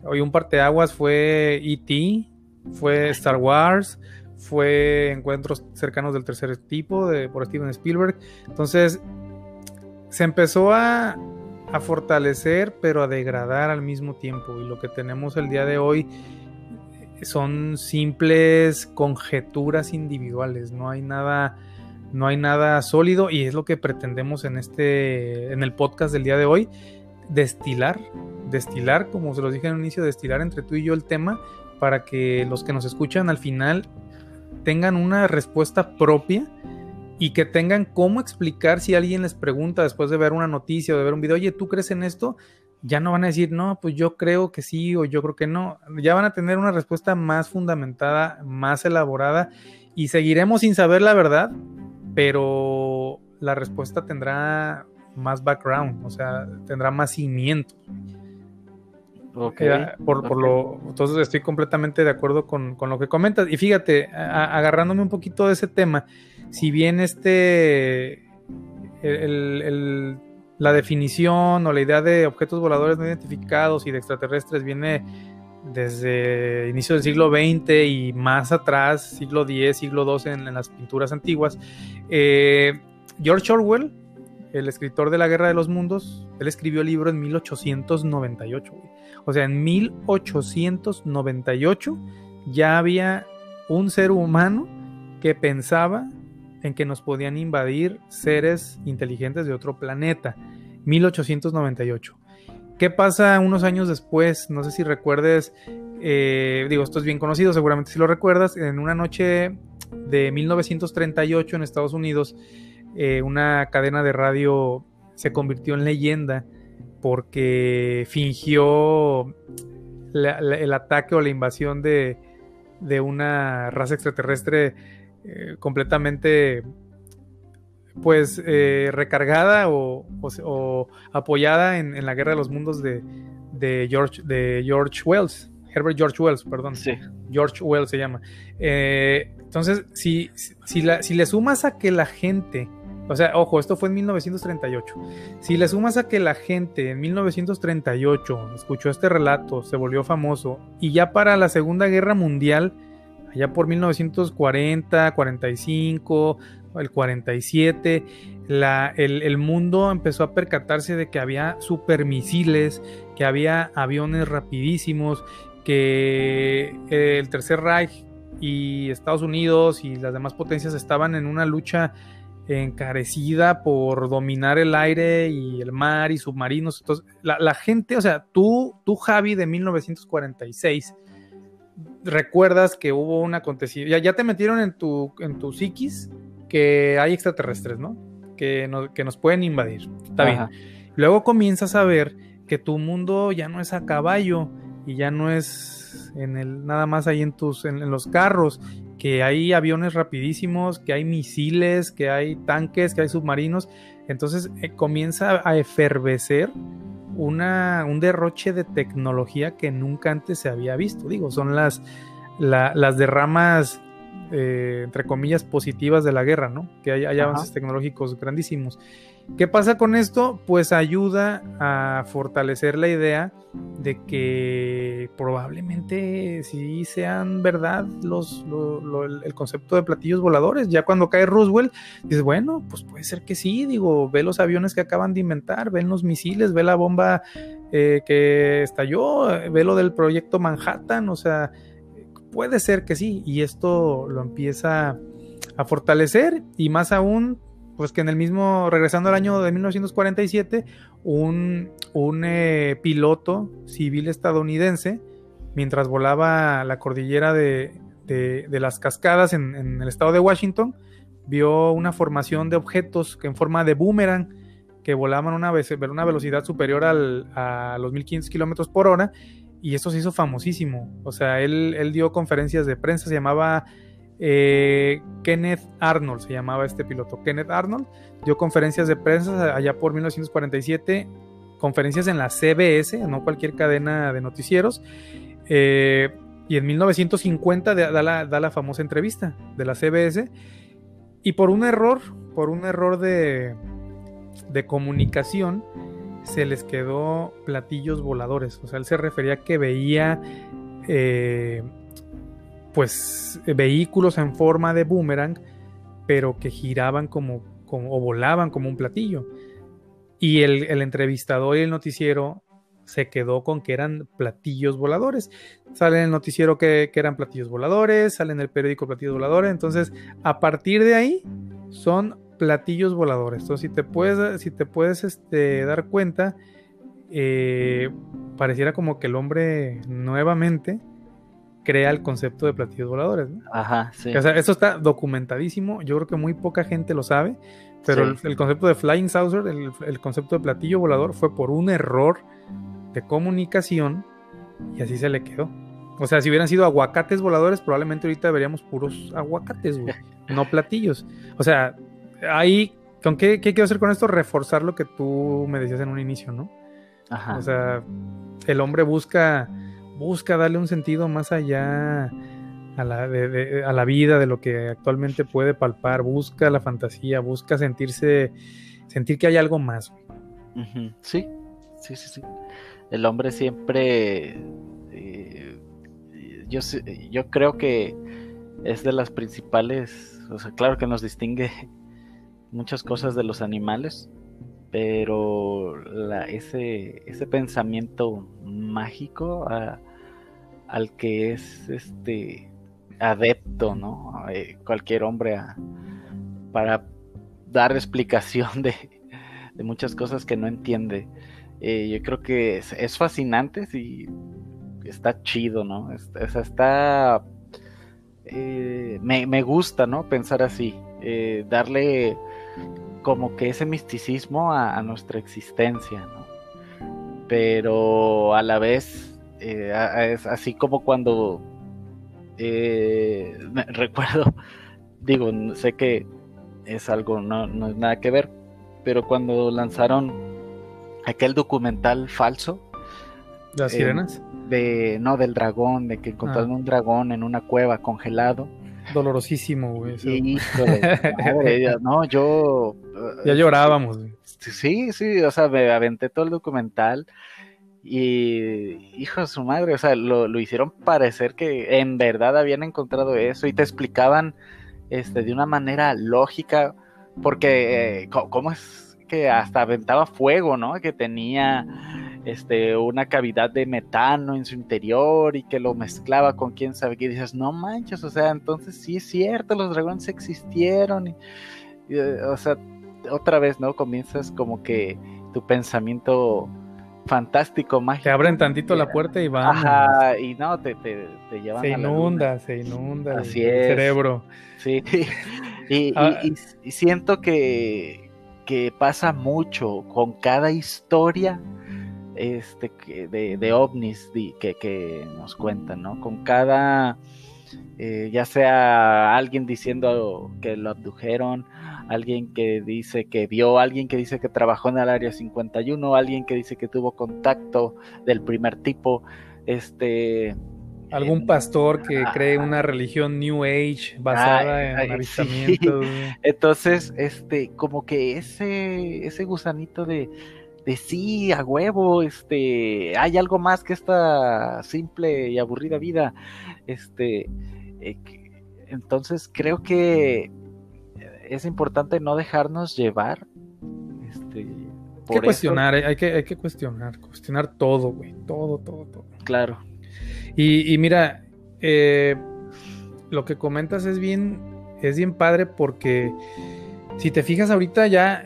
hoy un parteaguas fue E.T., fue Star Wars, fue Encuentros cercanos del tercer tipo de, por Steven Spielberg. Entonces se empezó a, a fortalecer pero a degradar al mismo tiempo. Y lo que tenemos el día de hoy son simples conjeturas individuales, no hay nada no hay nada sólido. Y es lo que pretendemos en este en el podcast del día de hoy destilar, destilar como se los dije en el inicio, destilar entre tú y yo el tema para que los que nos escuchan al final tengan una respuesta propia y que tengan cómo explicar si alguien les pregunta después de ver una noticia o de ver un video, oye, ¿tú crees en esto? Ya no van a decir, no, pues yo creo que sí o yo creo que no. Ya van a tener una respuesta más fundamentada, más elaborada y seguiremos sin saber la verdad, pero la respuesta tendrá más background, o sea, tendrá más cimiento. Okay, por, lo, entonces estoy completamente de acuerdo con, lo que comentas. Y fíjate, agarrándome un poquito de ese tema, si bien este la definición o la idea de objetos voladores no identificados y de extraterrestres viene desde inicio del siglo XX y más atrás, siglo X, siglo XII en, las pinturas antiguas, eh, George Orwell, el escritor de la Guerra de los Mundos, él escribió el libro en 1898. O sea, en 1898 ya había un ser humano que pensaba en que nos podían invadir seres inteligentes de otro planeta. 1898. ¿Qué pasa unos años después? No sé si recuerdes, eh, digo, esto es bien conocido, seguramente si lo recuerdas, en una noche de 1938 en Estados Unidos, eh, una cadena de radio se convirtió en leyenda porque fingió el ataque o la invasión de, una raza extraterrestre eh, completamente pues eh, recargada o, apoyada en, la guerra de los mundos de, George, de George Wells, Herbert George Wells, perdón. Sí. George Wells se llama. Eh, entonces, si, si, si le sumas a que la gente O sea, ojo, esto fue en 1938. Si le sumas a que la gente en 1938 escuchó este relato, se volvió famoso, y ya para la Segunda Guerra Mundial, allá por 1940, 45, el 47, la, el, el, mundo empezó a percatarse de que había supermisiles, que había aviones rapidísimos, que eh, el Tercer Reich y Estados Unidos y las demás potencias estaban en una lucha encarecida por dominar el aire y el mar y submarinos. Entonces, la, gente, o sea, tú, tú, Javi, de 1946, recuerdas que hubo un acontecimiento, ya, ya te metieron en tu, en tu psiquis que hay extraterrestres, ¿no? Que, que nos pueden invadir. Está bien. Luego comienzas a ver que tu mundo ya no es a caballo y ya no es en el nada más ahí en tus en, los carros que hay aviones rapidísimos que hay misiles que hay tanques que hay submarinos. Entonces eh, comienza a efervecer una, un derroche de tecnología que nunca antes se había visto. Digo son las las derramas eh, entre comillas positivas de la guerra no que hay, hay avances tecnológicos grandísimos ¿Qué pasa con esto? Pues ayuda a fortalecer la idea de que probablemente sí sean verdad los, el concepto de platillos voladores. Ya cuando cae Roosevelt, dices, bueno, pues puede ser que sí, digo, ve los aviones que acaban de inventar, ven los misiles, ve la bomba eh, que estalló, ve lo del proyecto Manhattan, o sea, puede ser que sí, y esto lo empieza a fortalecer y más aún pues que en el mismo, regresando al año de 1947, un, un eh, piloto civil estadounidense, mientras volaba la cordillera de, las cascadas en, el estado de Washington, vio una formación de objetos que en forma de boomerang que volaban una, una velocidad superior al, a los 1500 kilómetros por hora y esto se hizo famosísimo. O sea, él, él dio conferencias de prensa, se llamaba eh, Kenneth Arnold se llamaba este piloto. Kenneth Arnold dio conferencias de prensa allá por 1947, conferencias en la CBS, no cualquier cadena de noticieros. Eh, y en 1950 da la, famosa entrevista de la CBS. Y por un error, por un error de, de comunicación, se les quedó platillos voladores. O sea, él se refería a que veía eh, pues eh, vehículos en forma de boomerang, pero que giraban como, como o volaban como un platillo. Y el, entrevistador y el noticiero se quedó con que eran platillos voladores. Sale en el noticiero que, eran platillos voladores, sale en el periódico platillos voladores. Entonces, a partir de ahí, son platillos voladores. Entonces, si te puedes, si te puedes este, dar cuenta, eh, pareciera como que el hombre nuevamente crea el concepto de platillos voladores. Ajá, sí. O sea, eso está documentadísimo. Yo creo que muy poca gente lo sabe. Pero el, concepto de flying saucer, el, concepto de platillo volador, fue por un error de comunicación y así se le quedó. O sea, si hubieran sido aguacates voladores, probablemente ahorita veríamos puros aguacates, güey, *laughs* no platillos. O sea, ahí, ¿con qué, qué quiero hacer con esto? Reforzar lo que tú me decías en un inicio, ¿no? Ajá. O sea, el hombre busca busca darle un sentido más allá a la, vida, de lo que actualmente puede palpar, busca la fantasía, busca sentirse, sentir que hay algo más. Sí, sí, sí, sí. El hombre siempre, eh, yo, yo creo que es de las principales, o sea, claro que nos distingue muchas cosas de los animales, pero ese, ese pensamiento mágico al que es este adepto, ¿no? Eh, cualquier hombre para dar explicación de, muchas cosas que no entiende. Eh, yo creo que es, fascinante y está chido, ¿no? está... Eh, me, gusta, ¿no? Pensar así, darle como que ese misticismo a, a nuestra existencia, ¿no? Pero a la vez eh, es así como cuando eh, *laughs* recuerdo, digo, sé que es algo, no, no es nada que ver, pero cuando lanzaron aquel documental falso. ¿Las eh, sirenas? De, no, del dragón, de que encontraron ah. un dragón en una cueva congelado. dolorosísimo, güey. no, yo... *laughs* Ya llorábamos. Sí, sí, o sea, me aventé todo el documental y hijo de su madre, o sea, lo, lo, hicieron parecer que en verdad habían encontrado eso y te explicaban este, de una manera lógica, porque eh, ¿cómo es que hasta aventaba fuego, ¿no? Que tenía este, una cavidad de metano en su interior y que lo mezclaba con quién sabe qué. Dices, no manches, o sea, entonces sí es cierto, los dragones existieron. Eh, o sea, otra vez, ¿no? Comienzas como que tu pensamiento fantástico, mágico. Te abren tantito la puerta y van. Ajá, y no, te, te, te llevan. Se inunda, se inunda Así el, cerebro. Sí, *laughs* y, ah. y, y, siento que, que pasa mucho con cada historia este, de, de ovnis que, que, nos cuentan, ¿no? Con cada, eh, ya sea alguien diciendo que lo abdujeron, alguien que dice que vio, alguien que dice que trabajó en el área 51, alguien que dice que tuvo contacto del primer tipo, este algún pastor que cree una religión New Age basada en avistamientos. *laughs* Entonces, este, como que ese, ese gusanito de, de sí, a huevo, este, hay algo más que esta simple y aburrida vida, este, eh, entonces creo que es importante no dejarnos llevar. Este, hay que cuestionar, hay que, hay que cuestionar, cuestionar todo, güey, todo, todo, todo. Claro. Y, mira, eh, lo que comentas es bien, es bien padre porque si te fijas ahorita ya,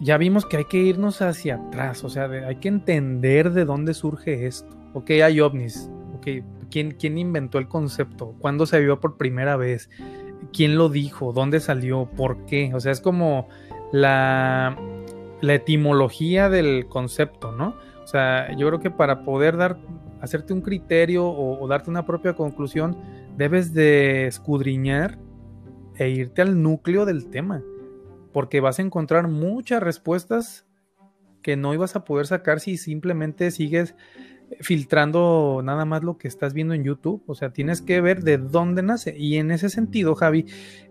ya vimos que hay que irnos hacia atrás, o sea, hay que entender de dónde surge esto. Ok, hay ovnis, ok, ¿quién, quién inventó el concepto? ¿Cuándo se vio por primera vez? Quién lo dijo, dónde salió, por qué. O sea, es como la, la etimología del concepto, ¿no? O sea, yo creo que para poder dar, hacerte un criterio o, darte una propia conclusión, debes de escudriñar e irte al núcleo del tema, porque vas a encontrar muchas respuestas que no ibas a poder sacar si simplemente sigues filtrando nada más lo que estás viendo en YouTube, o sea, tienes que ver de dónde nace. Y en ese sentido, Javi,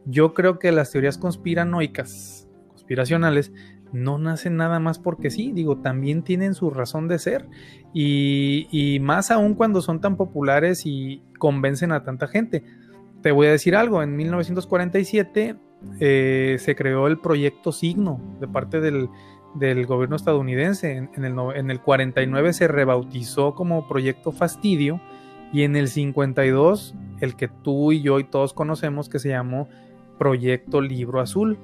yo creo que las teorías conspiranoicas, conspiracionales, no nacen nada más porque sí, digo, también tienen su razón de ser. Y, más aún cuando son tan populares y convencen a tanta gente. Te voy a decir algo, en 1947 eh, se creó el proyecto Signo de parte del del gobierno estadounidense. En, el, en el 49 se rebautizó como Proyecto Fastidio y en el 52 el que tú y yo y todos conocemos que se llamó Proyecto Libro Azul.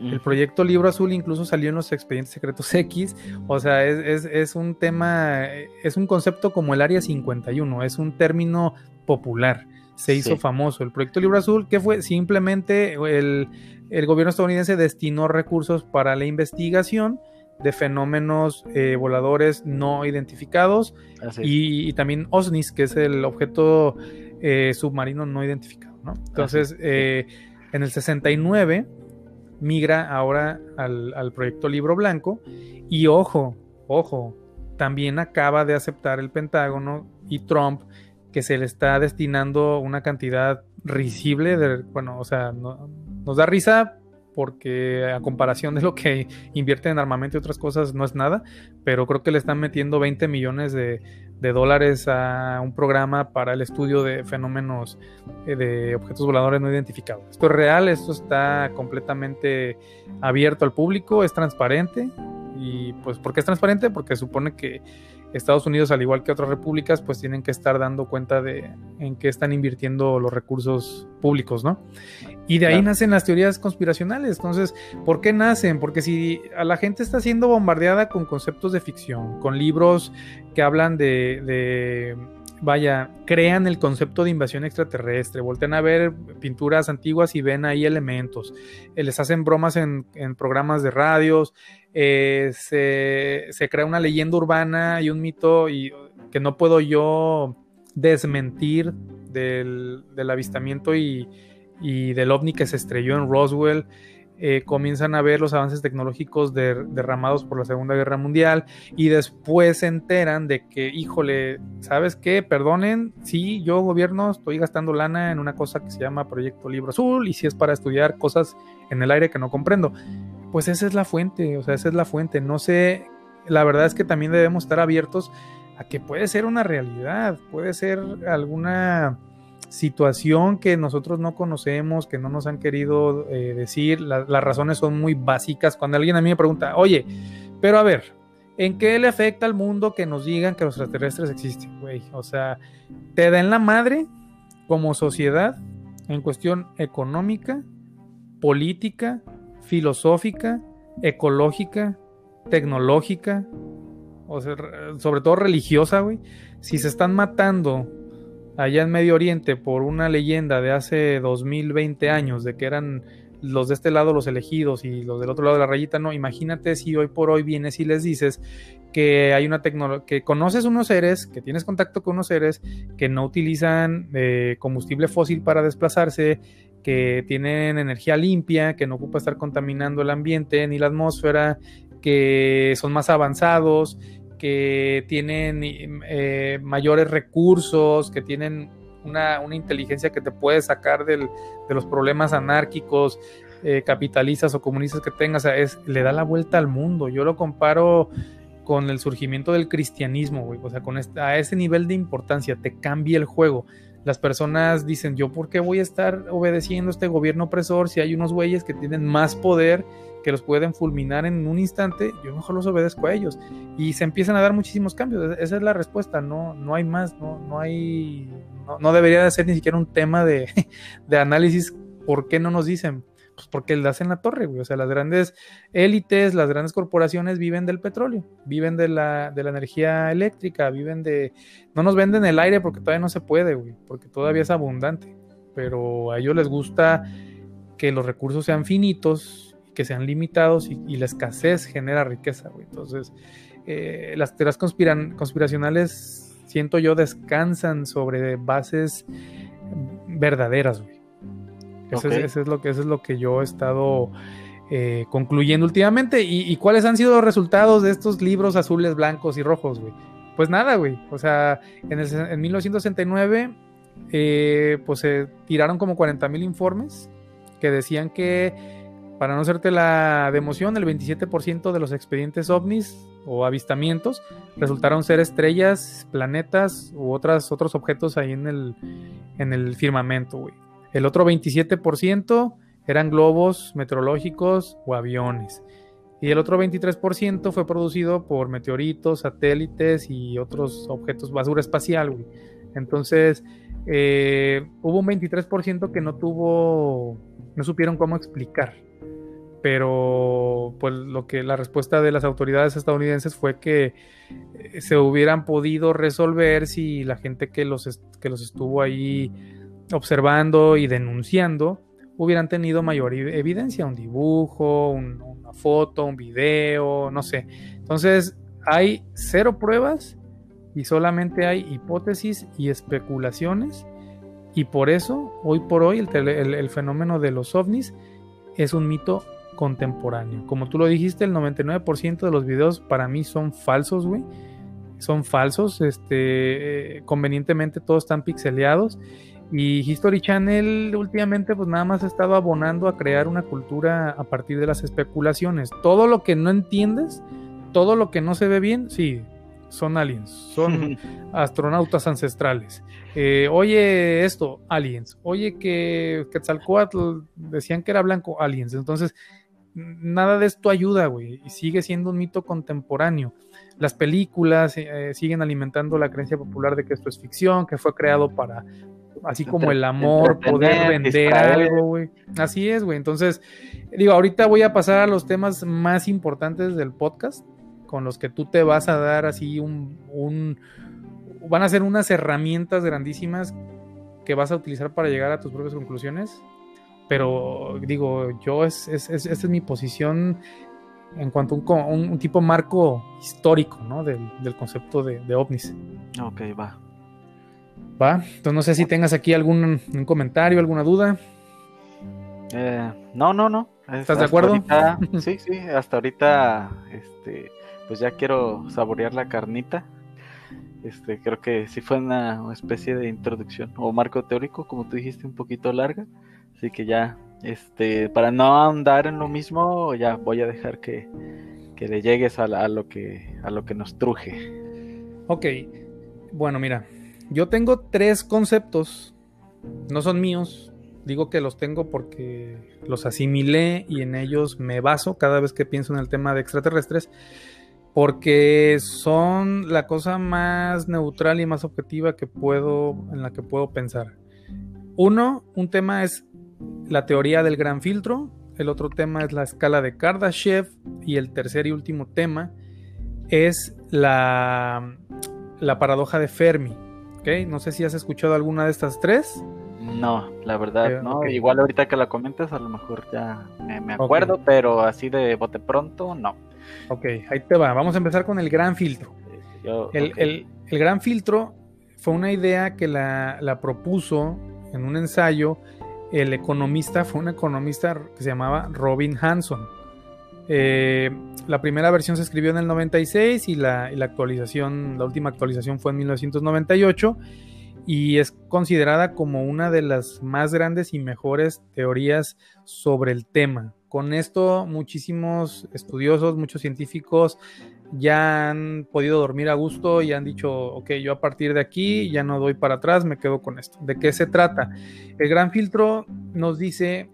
El proyecto Libro Azul incluso salió en los expedientes secretos X, o sea, es, un tema, es un concepto como el Área 51, es un término popular, se hizo famoso. El proyecto Libro Azul, que fue simplemente el, el gobierno estadounidense destinó recursos para la investigación de fenómenos eh, voladores no identificados y, también OSNIs, que es el objeto eh, submarino no identificado. ¿no? Entonces, eh, en el 69 migra ahora al, al, proyecto Libro Blanco y ojo, ojo, también acaba de aceptar el Pentágono y Trump que se le está destinando una cantidad risible de, bueno, o sea, no, nos da risa porque a comparación de lo que invierte en armamento y otras cosas no es nada, pero creo que le están metiendo 20 millones de, dólares a un programa para el estudio de fenómenos eh, de objetos voladores no identificados. Esto es real, esto está completamente abierto al público, es transparente y pues ¿por qué es transparente? Porque supone que Estados Unidos, al igual que otras repúblicas, pues tienen que estar dando cuenta de en qué están invirtiendo los recursos públicos, ¿no? Y de ahí nacen las teorías conspiracionales. Entonces, ¿por qué nacen? Porque si a la gente está siendo bombardeada con conceptos de ficción, con libros que hablan de, vaya, crean el concepto de invasión extraterrestre, voltean a ver pinturas antiguas y ven ahí elementos, eh, les hacen bromas en, programas de radios, eh, se, crea una leyenda urbana y un mito y, que no puedo yo desmentir del, avistamiento y, del ovni que se estrelló en Roswell. Eh, comienzan a ver los avances tecnológicos derramados por la Segunda Guerra Mundial y después se enteran de que, híjole, ¿sabes qué? Perdonen, sí, yo gobierno estoy gastando lana en una cosa que se llama Proyecto Libro Azul y si es para estudiar cosas en el aire que no comprendo. Pues esa es la fuente, o sea, esa es la fuente. No sé, la verdad es que también debemos estar abiertos a que puede ser una realidad, puede ser alguna situación que nosotros no conocemos, que no nos han querido eh, decir, las razones son muy básicas. Cuando alguien a mí me pregunta, oye, pero a ver, ¿en qué le afecta al mundo que nos digan que los extraterrestres existen, güey? O sea, te da en la madre como sociedad en cuestión económica, política, filosófica, ecológica, tecnológica, o sea, sobre todo religiosa, güey. Si se están matando allá en Medio Oriente por una leyenda de hace 2020 años de que eran los de este lado los elegidos y los del otro lado de la rayita, no, imagínate si hoy por hoy vienes y les dices que hay una tecnología, que conoces unos seres, que tienes contacto con unos seres que no utilizan eh, combustible fósil para desplazarse, que tienen energía limpia, que no ocupa estar contaminando el ambiente ni la atmósfera, que son más avanzados, que tienen eh, mayores recursos, que tienen una, inteligencia que te puede sacar de los problemas anárquicos, eh, capitalistas o comunistas que tengas, es, le da la vuelta al mundo. Yo lo comparo con el surgimiento del cristianismo, güey. O sea, con a ese nivel de importancia, te cambia el juego. Las personas dicen, yo por qué voy a estar obedeciendo a este gobierno opresor si hay unos güeyes que tienen más poder que los pueden fulminar en un instante, yo mejor los obedezco a ellos. Y se empiezan a dar muchísimos cambios. Esa es la respuesta, no, no hay más, no, no hay, no, debería de ser ni siquiera un tema *laughs* de, análisis. ¿Por qué no nos dicen? Pues porque le hacen la torre, güey. O sea, las grandes élites, las grandes corporaciones viven del petróleo, viven de la, de la energía eléctrica, viven de... No nos venden el aire porque todavía no se puede, güey, porque todavía es abundante. Pero a ellos les gusta que los recursos sean finitos que sean limitados y, la escasez genera riqueza, güey. Entonces, eh, las teorías conspiracionales, siento yo, descansan sobre bases verdaderas, güey. Eso, es, lo que, eso es lo que yo he estado eh, concluyendo últimamente. ¿Y, cuáles han sido los resultados de estos libros azules, blancos y rojos, güey? Pues nada, güey. O sea, en, en 1969, eh, pues se tiraron como 40 mil informes que decían que para no hacerte la de emoción, el 27% de los expedientes ovnis o avistamientos resultaron ser estrellas, planetas u otras, otros objetos ahí en el, en el firmamento, güey. El otro 27% eran globos meteorológicos o aviones. Y el otro 23% fue producido por meteoritos, satélites y otros objetos, basura espacial. Entonces, eh, hubo un 23% que no tuvo, no supieron cómo explicar pero pues lo que la respuesta de las autoridades estadounidenses fue que eh, se hubieran podido resolver si la gente que los, que los estuvo ahí observando y denunciando hubieran tenido mayor evidencia, un dibujo, una foto, un video, no sé. Entonces hay cero pruebas y solamente hay hipótesis y especulaciones y por eso hoy por hoy el, el fenómeno de los ovnis es un mito contemporáneo. Como tú lo dijiste, el 99% de los videos para mí son falsos, güey. Son falsos, este, eh, convenientemente todos están pixeleados. Y History Channel últimamente pues nada más ha estado abonando a crear una cultura a partir de las especulaciones. Todo lo que no entiendes, todo lo que no se ve bien, sí, son aliens, son *laughs* astronautas ancestrales. Eh, oye esto, aliens. Oye que Quetzalcoatl decían que era blanco, aliens. Entonces, nada de esto ayuda, güey, y sigue siendo un mito contemporáneo. Las películas eh, siguen alimentando la creencia popular de que esto es ficción, que fue creado para, así como el amor, poder vender algo, güey. Así es, güey. Entonces, digo, ahorita voy a pasar a los temas más importantes del podcast, con los que tú te vas a dar así un, un van a ser unas herramientas grandísimas que vas a utilizar para llegar a tus propias conclusiones pero digo, yo, es, es, esta es mi posición en cuanto a un, tipo marco histórico, ¿no? Del, concepto de, ovnis. Ok, va. Va, entonces no sé si tengas aquí algún comentario, alguna duda. Eh, no, no, no. ¿Estás de acuerdo? *laughs* sí, sí, hasta ahorita, este, pues ya quiero saborear la carnita. Este, creo que sí fue una especie de introducción o marco teórico, como tú dijiste, un poquito larga. Así que ya, este, para no andar en lo mismo, ya voy a dejar que, que le llegues a, lo que, a lo que nos truje. Ok, bueno, mira, yo tengo tres conceptos, no son míos, digo que los tengo porque los asimilé y en ellos me baso cada vez que pienso en el tema de extraterrestres, porque son la cosa más neutral y más objetiva que puedo, en la que puedo pensar. Uno, un tema es la teoría del gran filtro, el otro tema es la escala de Kardashev y el tercer y último tema es la, la paradoja de Fermi. No sé si has escuchado alguna de estas tres. No, la verdad, eh, no. Igual ahorita que la comentas, a lo mejor ya me, acuerdo, pero así de bote pronto, no. Ok, ahí te va. Vamos a empezar con el gran filtro. el, gran filtro fue una idea que la, la propuso en un ensayo el economista fue un economista que se llamaba Robin Hanson. Eh, la primera versión se escribió en el 96 y la, actualización, la última actualización fue en 1998 y es considerada como una de las más grandes y mejores teorías sobre el tema. Con esto muchísimos estudiosos, muchos científicos ya han podido dormir a gusto y han dicho, ok, yo a partir de aquí ya no doy para atrás, me quedo con esto. ¿De qué se trata? El gran filtro nos dice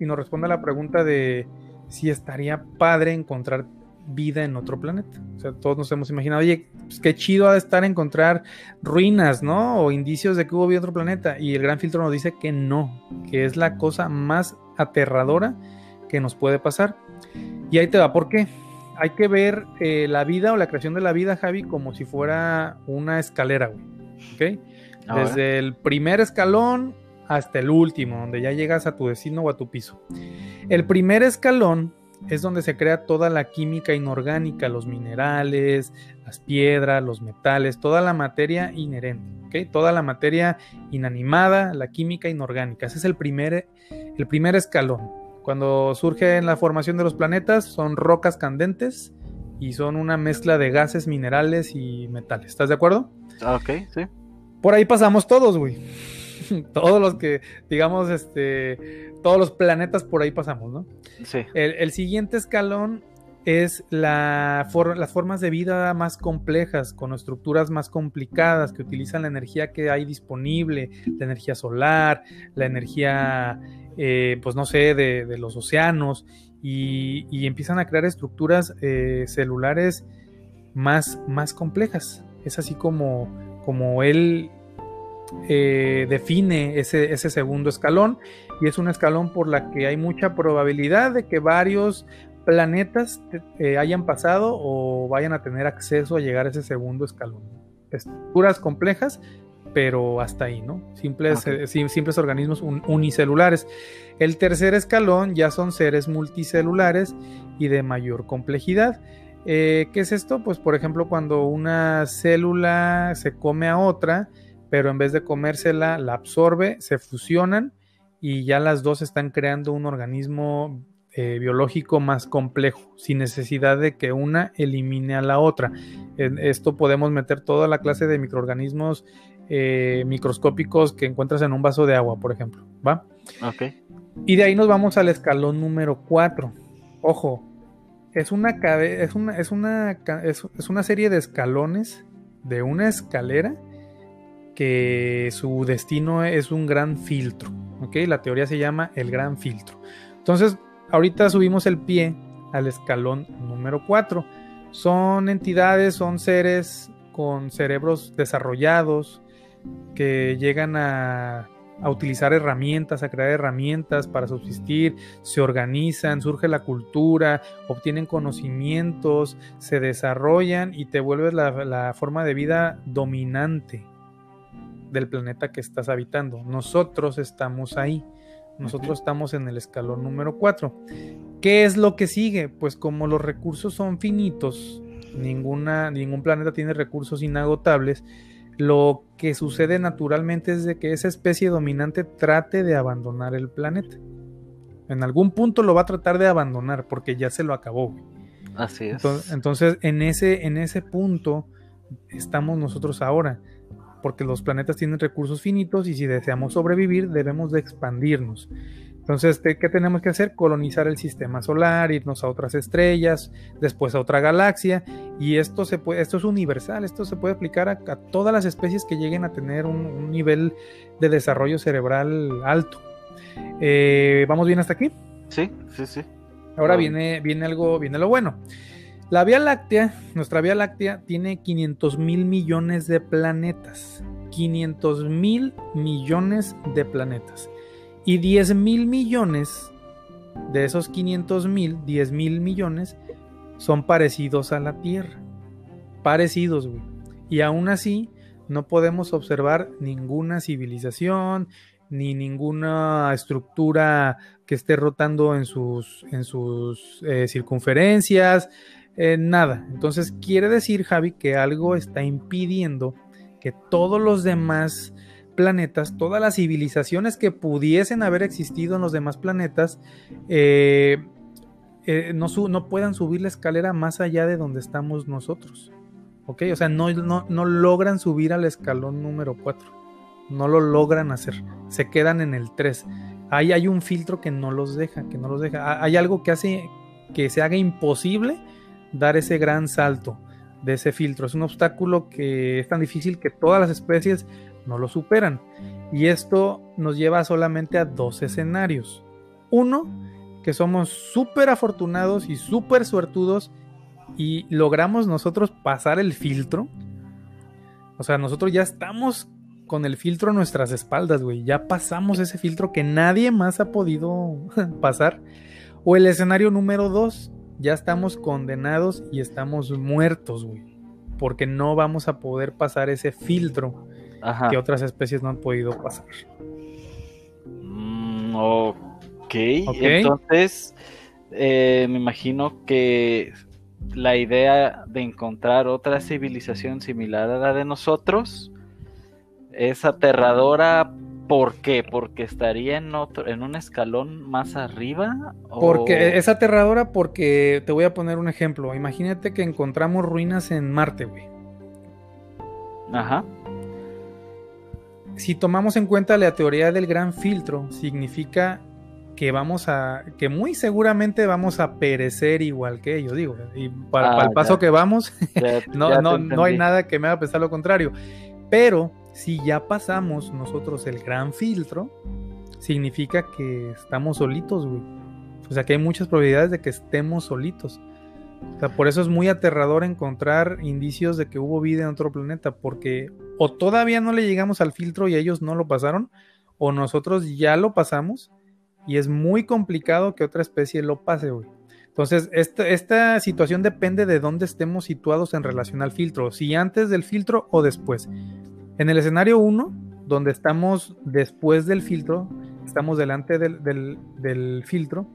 y nos responde a la pregunta de si estaría padre encontrar vida en otro planeta. O sea, todos nos hemos imaginado, oye, pues qué chido ha de estar encontrar ruinas, ¿no? O indicios de que hubo vida en otro planeta. Y el gran filtro nos dice que no, que es la cosa más aterradora que nos puede pasar. Y ahí te va, ¿por qué? Hay que ver eh, la vida o la creación de la vida, Javi, como si fuera una escalera, güey. ¿Ok? Desde el primer escalón hasta el último, donde ya llegas a tu destino o a tu piso. El primer escalón es donde se crea toda la química inorgánica, los minerales, las piedras, los metales, toda la materia inherente. Toda la materia inanimada, la química inorgánica. Ese es el primer, el primer escalón. Cuando surge en la formación de los planetas son rocas candentes y son una mezcla de gases, minerales y metales. ¿Estás de acuerdo? Ah, ok, sí. Por ahí pasamos todos, güey. *laughs* todos los que, digamos, este, todos los planetas por ahí pasamos, ¿no? Sí. El, siguiente escalón es la las formas de vida más complejas, con estructuras más complicadas, que utilizan la energía que hay disponible, la energía solar, la energía eh, pues no sé, de, los océanos y, empiezan a crear estructuras eh, celulares más, más complejas. Es así como, como él eh, define ese, segundo escalón y es un escalón por la que hay mucha probabilidad de que varios planetas hayan pasado o vayan a tener acceso a llegar a ese segundo escalón. Estructuras complejas pero hasta ahí, ¿no? Simples, eh, simples organismos unicelulares. El tercer escalón ya son seres multicelulares y de mayor complejidad. Eh, ¿Qué es esto? Pues por ejemplo cuando una célula se come a otra, pero en vez de comérsela la absorbe, se fusionan y ya las dos están creando un organismo eh, biológico más complejo, sin necesidad de que una elimine a la otra. En esto podemos meter toda la clase de microorganismos eh, microscópicos que encuentras en un vaso de agua, por ejemplo. ¿Va? Ok. Y de ahí nos vamos al escalón número 4. Ojo, es una, es una, es una, es, una serie de escalones de una escalera que su destino es un gran filtro. ¿ok? La teoría se llama el gran filtro. Entonces, ahorita subimos el pie al escalón número 4. Son entidades, son seres con cerebros desarrollados, que llegan a, utilizar herramientas, a crear herramientas para subsistir, se organizan, surge la cultura, obtienen conocimientos, se desarrollan y te vuelves la, forma de vida dominante del planeta que estás habitando. Nosotros estamos ahí. Nosotros estamos en el escalón número 4. ¿Qué es lo que sigue? Pues como los recursos son finitos, ninguna, ningún planeta tiene recursos inagotables, lo que sucede naturalmente es de que esa especie dominante trate de abandonar el planeta. En algún punto lo va a tratar de abandonar porque ya se lo acabó. Güey. Así es. Entonces, entonces, en, ese, en ese punto estamos nosotros ahora, porque los planetas tienen recursos finitos y si deseamos sobrevivir debemos de expandirnos. Entonces, ¿qué tenemos que hacer? Colonizar el sistema solar, irnos a otras estrellas, después a otra galaxia, y esto se puede, esto es universal, esto se puede aplicar a, todas las especies que lleguen a tener un, nivel de desarrollo cerebral alto. Eh, ¿Vamos bien hasta aquí? Sí, sí, sí. Ahora viene, viene algo, viene lo bueno. La Vía Láctea, nuestra Vía Láctea, tiene 500 mil millones de planetas. 500 mil millones de planetas. Y 10 mil millones de esos 500 mil, 10 mil millones son parecidos a la Tierra. Parecidos, güey. Y aún así, no podemos observar ninguna civilización, ni ninguna estructura que esté rotando en sus, en sus eh, circunferencias, eh, nada. Entonces quiere decir, Javi, que algo está impidiendo que todos los demás planetas, todas las civilizaciones que pudiesen haber existido en los demás planetas, eh, eh, no, no, puedan subir la escalera más allá de donde estamos nosotros. ¿Ok? O sea, no, no, logran subir al escalón número 4. No lo logran hacer. Se quedan en el 3. Ahí hay un filtro que no los deja, que no los deja. Hay algo que hace que se haga imposible dar ese gran salto de ese filtro. Es un obstáculo que es tan difícil que todas las especies no lo superan. Y esto nos lleva solamente a dos escenarios. Uno, que somos súper afortunados y súper suertudos y logramos nosotros pasar el filtro. O sea, nosotros ya estamos con el filtro a nuestras espaldas, güey. Ya pasamos ese filtro que nadie más ha podido *laughs* pasar. O el escenario número dos, ya estamos condenados y estamos muertos, güey. Porque no vamos a poder pasar ese filtro que otras especies no han podido pasar. Mm, ok, entonces eh, me imagino que la idea de encontrar otra civilización similar a la de nosotros es aterradora ¿Por qué? ¿Porque estaría en otro, en un escalón más arriba? Porque es aterradora porque te voy a poner un ejemplo. Imagínate que encontramos ruinas en Marte, güey. Ajá. Si tomamos en cuenta la teoría del gran filtro, significa que vamos a, que muy seguramente vamos a perecer igual que ellos, digo. Y para, ah, el paso que vamos, *laughs* *laughs* no, no, no hay nada que me haga pensar lo contrario. Pero si ya pasamos nosotros el gran filtro, significa que estamos solitos, güey. O sea que hay muchas probabilidades de que estemos solitos. Por eso es muy aterrador encontrar indicios de que hubo vida en otro planeta, porque o todavía no le llegamos al filtro y ellos no lo pasaron, o nosotros ya lo pasamos y es muy complicado que otra especie lo pase, güey. Entonces, esta, esta situación depende de dónde estemos situados en relación al filtro, si antes del filtro o después. En el escenario 1, donde estamos después del filtro, estamos delante del, filtro,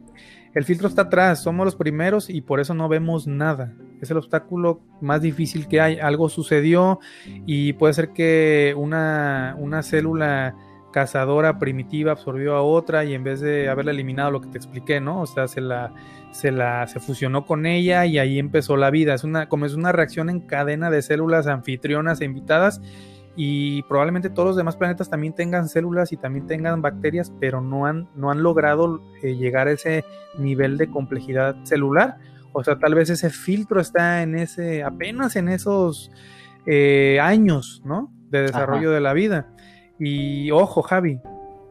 el filtro está atrás, somos los primeros y por eso no vemos nada. Es el obstáculo más difícil que hay. Algo sucedió y puede ser que una, una célula cazadora primitiva absorbió a otra y en vez de haberla eliminado lo que te expliqué, ¿no? O sea, se la, se la se fusionó con ella y ahí empezó la vida. Es una, como es una reacción en cadena de células anfitrionas e invitadas y probablemente todos los demás planetas también tengan células y también tengan bacterias, pero no han, no han logrado eh, llegar a ese nivel de complejidad celular. O sea, tal vez ese filtro está en ese, apenas en esos eh, años, ¿no? De desarrollo de la vida. Y ojo, Javi,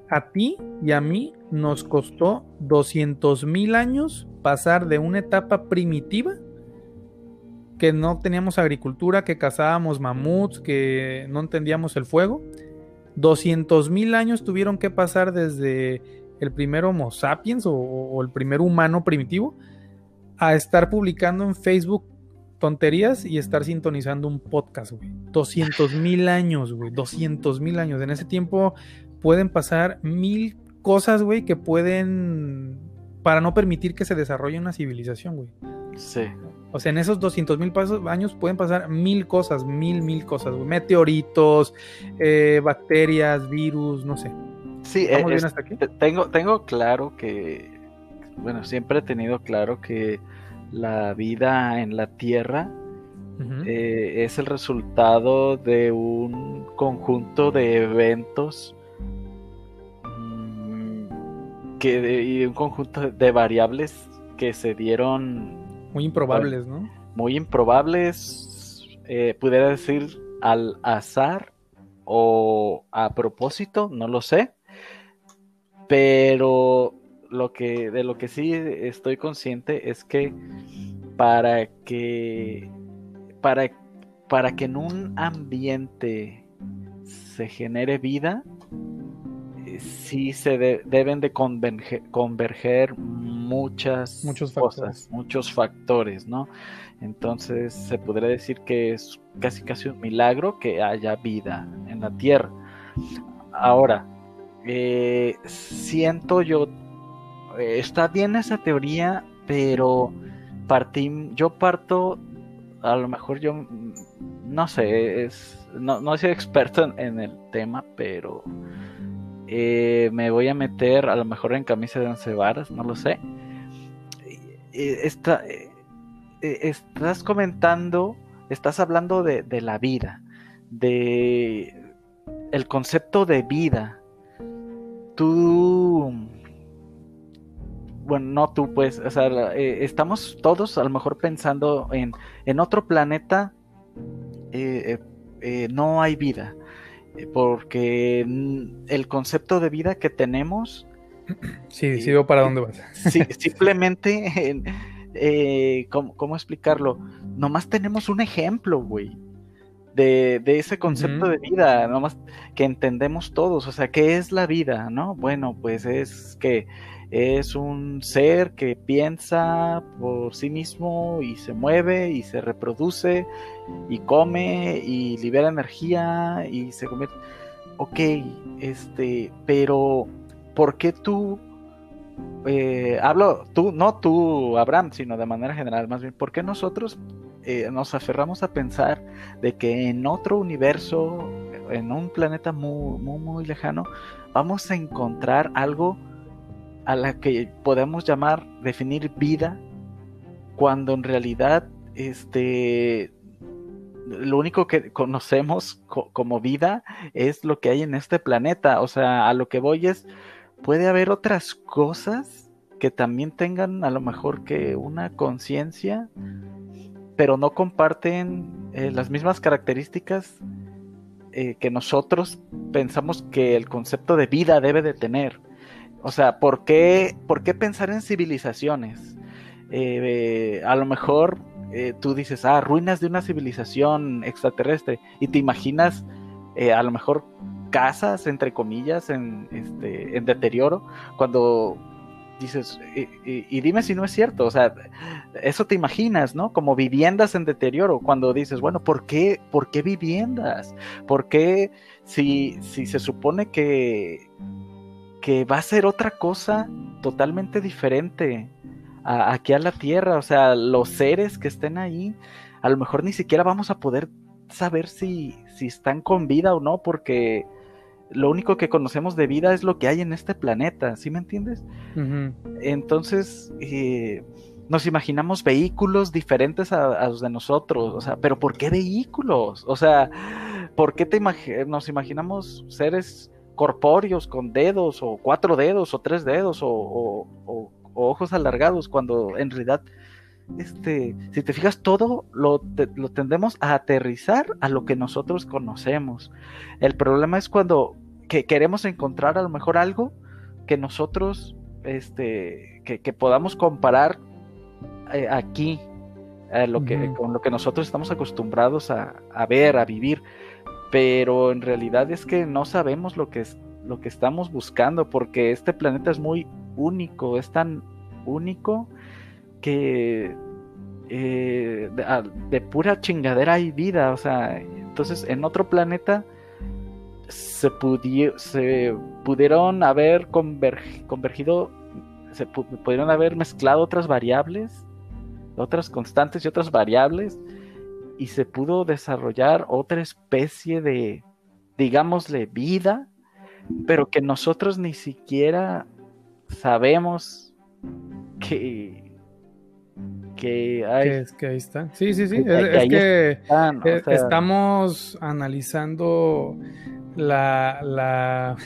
a ti y a mí nos costó 200 mil años pasar de una etapa primitiva que no teníamos agricultura, que cazábamos mamuts, que no entendíamos el fuego. 200 mil años tuvieron que pasar desde el primer Homo sapiens o, el primer humano primitivo a estar publicando en Facebook tonterías y estar sintonizando un podcast, güey. 200 mil *laughs* años, güey. 200 mil años. En ese tiempo pueden pasar mil cosas, güey, que pueden... para no permitir que se desarrolle una civilización, güey. Sí. O sea, en esos 200 mil años pueden pasar mil cosas, mil, mil cosas. Meteoritos, eh, bacterias, virus, no sé. Sí, eh, hasta aquí? Tengo, tengo claro que bueno, siempre he tenido claro que la vida en la Tierra eh, es el resultado de un conjunto de eventos mm, que y un conjunto de variables que se dieron muy improbables, ¿no? Muy improbables, eh, pudiera decir al azar o a propósito, no lo sé. Pero lo que de lo que sí estoy consciente es que para que para, para que en un ambiente se genere vida, sí se deben de converger, muchas muchos cosas, factores. muchos factores, ¿no? Entonces se podría decir que es casi casi un milagro que haya vida en la Tierra. Ahora, eh, siento yo, eh, está bien esa teoría, pero partí, yo parto a lo mejor yo no sé, es, no, no soy experto en, el tema, pero eh, me voy a meter a lo mejor en camisa de once varas, no lo sé. Está, eh, estás comentando, estás hablando de, la vida, de el concepto de vida. Tú bueno, no tú, pues, o sea, eh, estamos todos a lo mejor pensando en, en otro planeta eh, eh, no hay vida, porque el concepto de vida que tenemos... *clears throat* Sí, sí veo para dónde vas. *laughs* simplemente, ¿cómo, ¿cómo, explicarlo? Nomás tenemos un ejemplo, güey. De, de, ese concepto de vida, nomás que entendemos todos, o sea, ¿qué es la vida? ¿No? Bueno, pues es que es un ser que piensa por sí mismo y se mueve y se reproduce y come y libera energía y se convierte. Ok, este, pero ¿por qué tú eh, hablo tú, no tú, Abraham, sino de manera general, más bien, ¿por qué nosotros eh, nos aferramos a pensar de que en otro universo, en un planeta muy, muy, muy lejano, vamos a encontrar algo a la que podemos llamar, definir vida, cuando en realidad este, lo único que conocemos como vida es lo que hay en este planeta. O sea, a lo que voy es, puede haber otras cosas que también tengan a lo mejor que una conciencia, pero no comparten eh, las mismas características eh, que nosotros pensamos que el concepto de vida debe de tener. O sea, ¿por qué, por qué pensar en civilizaciones? Eh, a lo mejor eh, tú dices, ah, ruinas de una civilización extraterrestre, y te imaginas eh, a lo mejor casas, entre comillas, en, este, en deterioro, cuando dices, y, dime si no es cierto, o sea, eso te imaginas, ¿no? Como viviendas en deterioro, cuando dices, bueno, ¿por qué, por qué viviendas? ¿Por qué si, si se supone que, que va a ser otra cosa totalmente diferente aquí a la Tierra. O sea, los seres que estén ahí, a lo mejor ni siquiera vamos a poder saber si, si están con vida o no, porque lo único que conocemos de vida es lo que hay en este planeta, ¿sí me entiendes? Entonces, eh, nos imaginamos vehículos diferentes a, los de nosotros, o sea, pero ¿por qué vehículos? O sea, ¿por qué te nos imaginamos seres corpóreos con dedos o cuatro dedos o tres dedos o, ojos alargados cuando en realidad este, si te fijas, todo lo, lo, tendemos a aterrizar a lo que nosotros conocemos. El problema es cuando que queremos encontrar a lo mejor algo que nosotros, este, que, podamos comparar eh, aquí, eh, lo que, con lo que nosotros estamos acostumbrados a, a ver, a vivir pero en realidad es que no sabemos lo que es lo que estamos buscando porque este planeta es muy único, es tan único que eh, de, pura chingadera hay vida, o sea, entonces en otro planeta se, se pudieron haber convergido, se pudieron haber mezclado otras variables, otras constantes y otras variables y se pudo desarrollar otra especie de, digámosle, vida, pero que nosotros ni siquiera sabemos que que, hay, es que ahí está. Sí, sí, sí. Es, que e, estamos analizando la, la,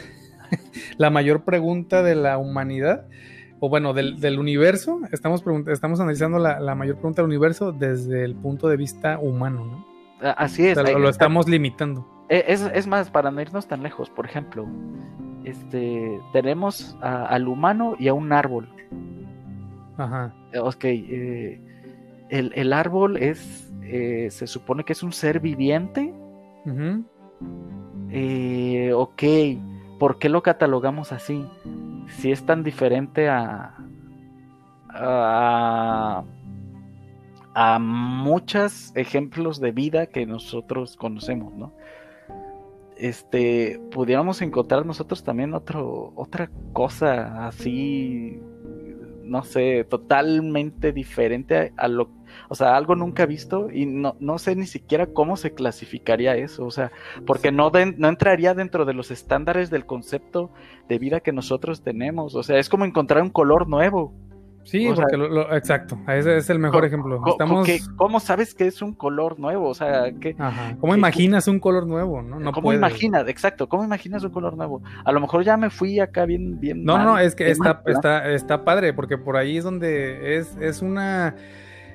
*laughs* la, mayor pregunta de la humanidad, o bueno, del, del universo. Estamos, estamos analizando la, la, mayor pregunta del universo desde el punto de vista humano, ¿no? Así es. lo, estamos limitando. E, es, es, más, para no irnos tan lejos, por ejemplo, este, tenemos al humano y a un árbol. Ajá. Ok, eh, el, árbol es, eh, se supone que es un ser viviente. Eh, ok, ¿por qué lo catalogamos así? Si es tan diferente a, a, a muchos ejemplos de vida que nosotros conocemos, ¿no? Este, pudiéramos encontrar nosotros también otro, otra cosa así no sé, totalmente diferente a, lo, o sea, algo nunca visto y no, no sé ni siquiera cómo se clasificaría eso, o sea, porque no, no entraría dentro de los estándares del concepto de vida que nosotros tenemos, o sea, es como encontrar un color nuevo. Sí, exacto, ese es el mejor ejemplo. Estamos... ¿Cómo sabes que es un color nuevo? O sea, ¿qué, ¿cómo imaginas un color nuevo? No, no ¿Cómo imaginas? Exacto, ¿cómo imaginas un color nuevo? A lo mejor ya me fui acá bien, bien. No, no, es que está, está, está padre, porque por ahí es donde es, es una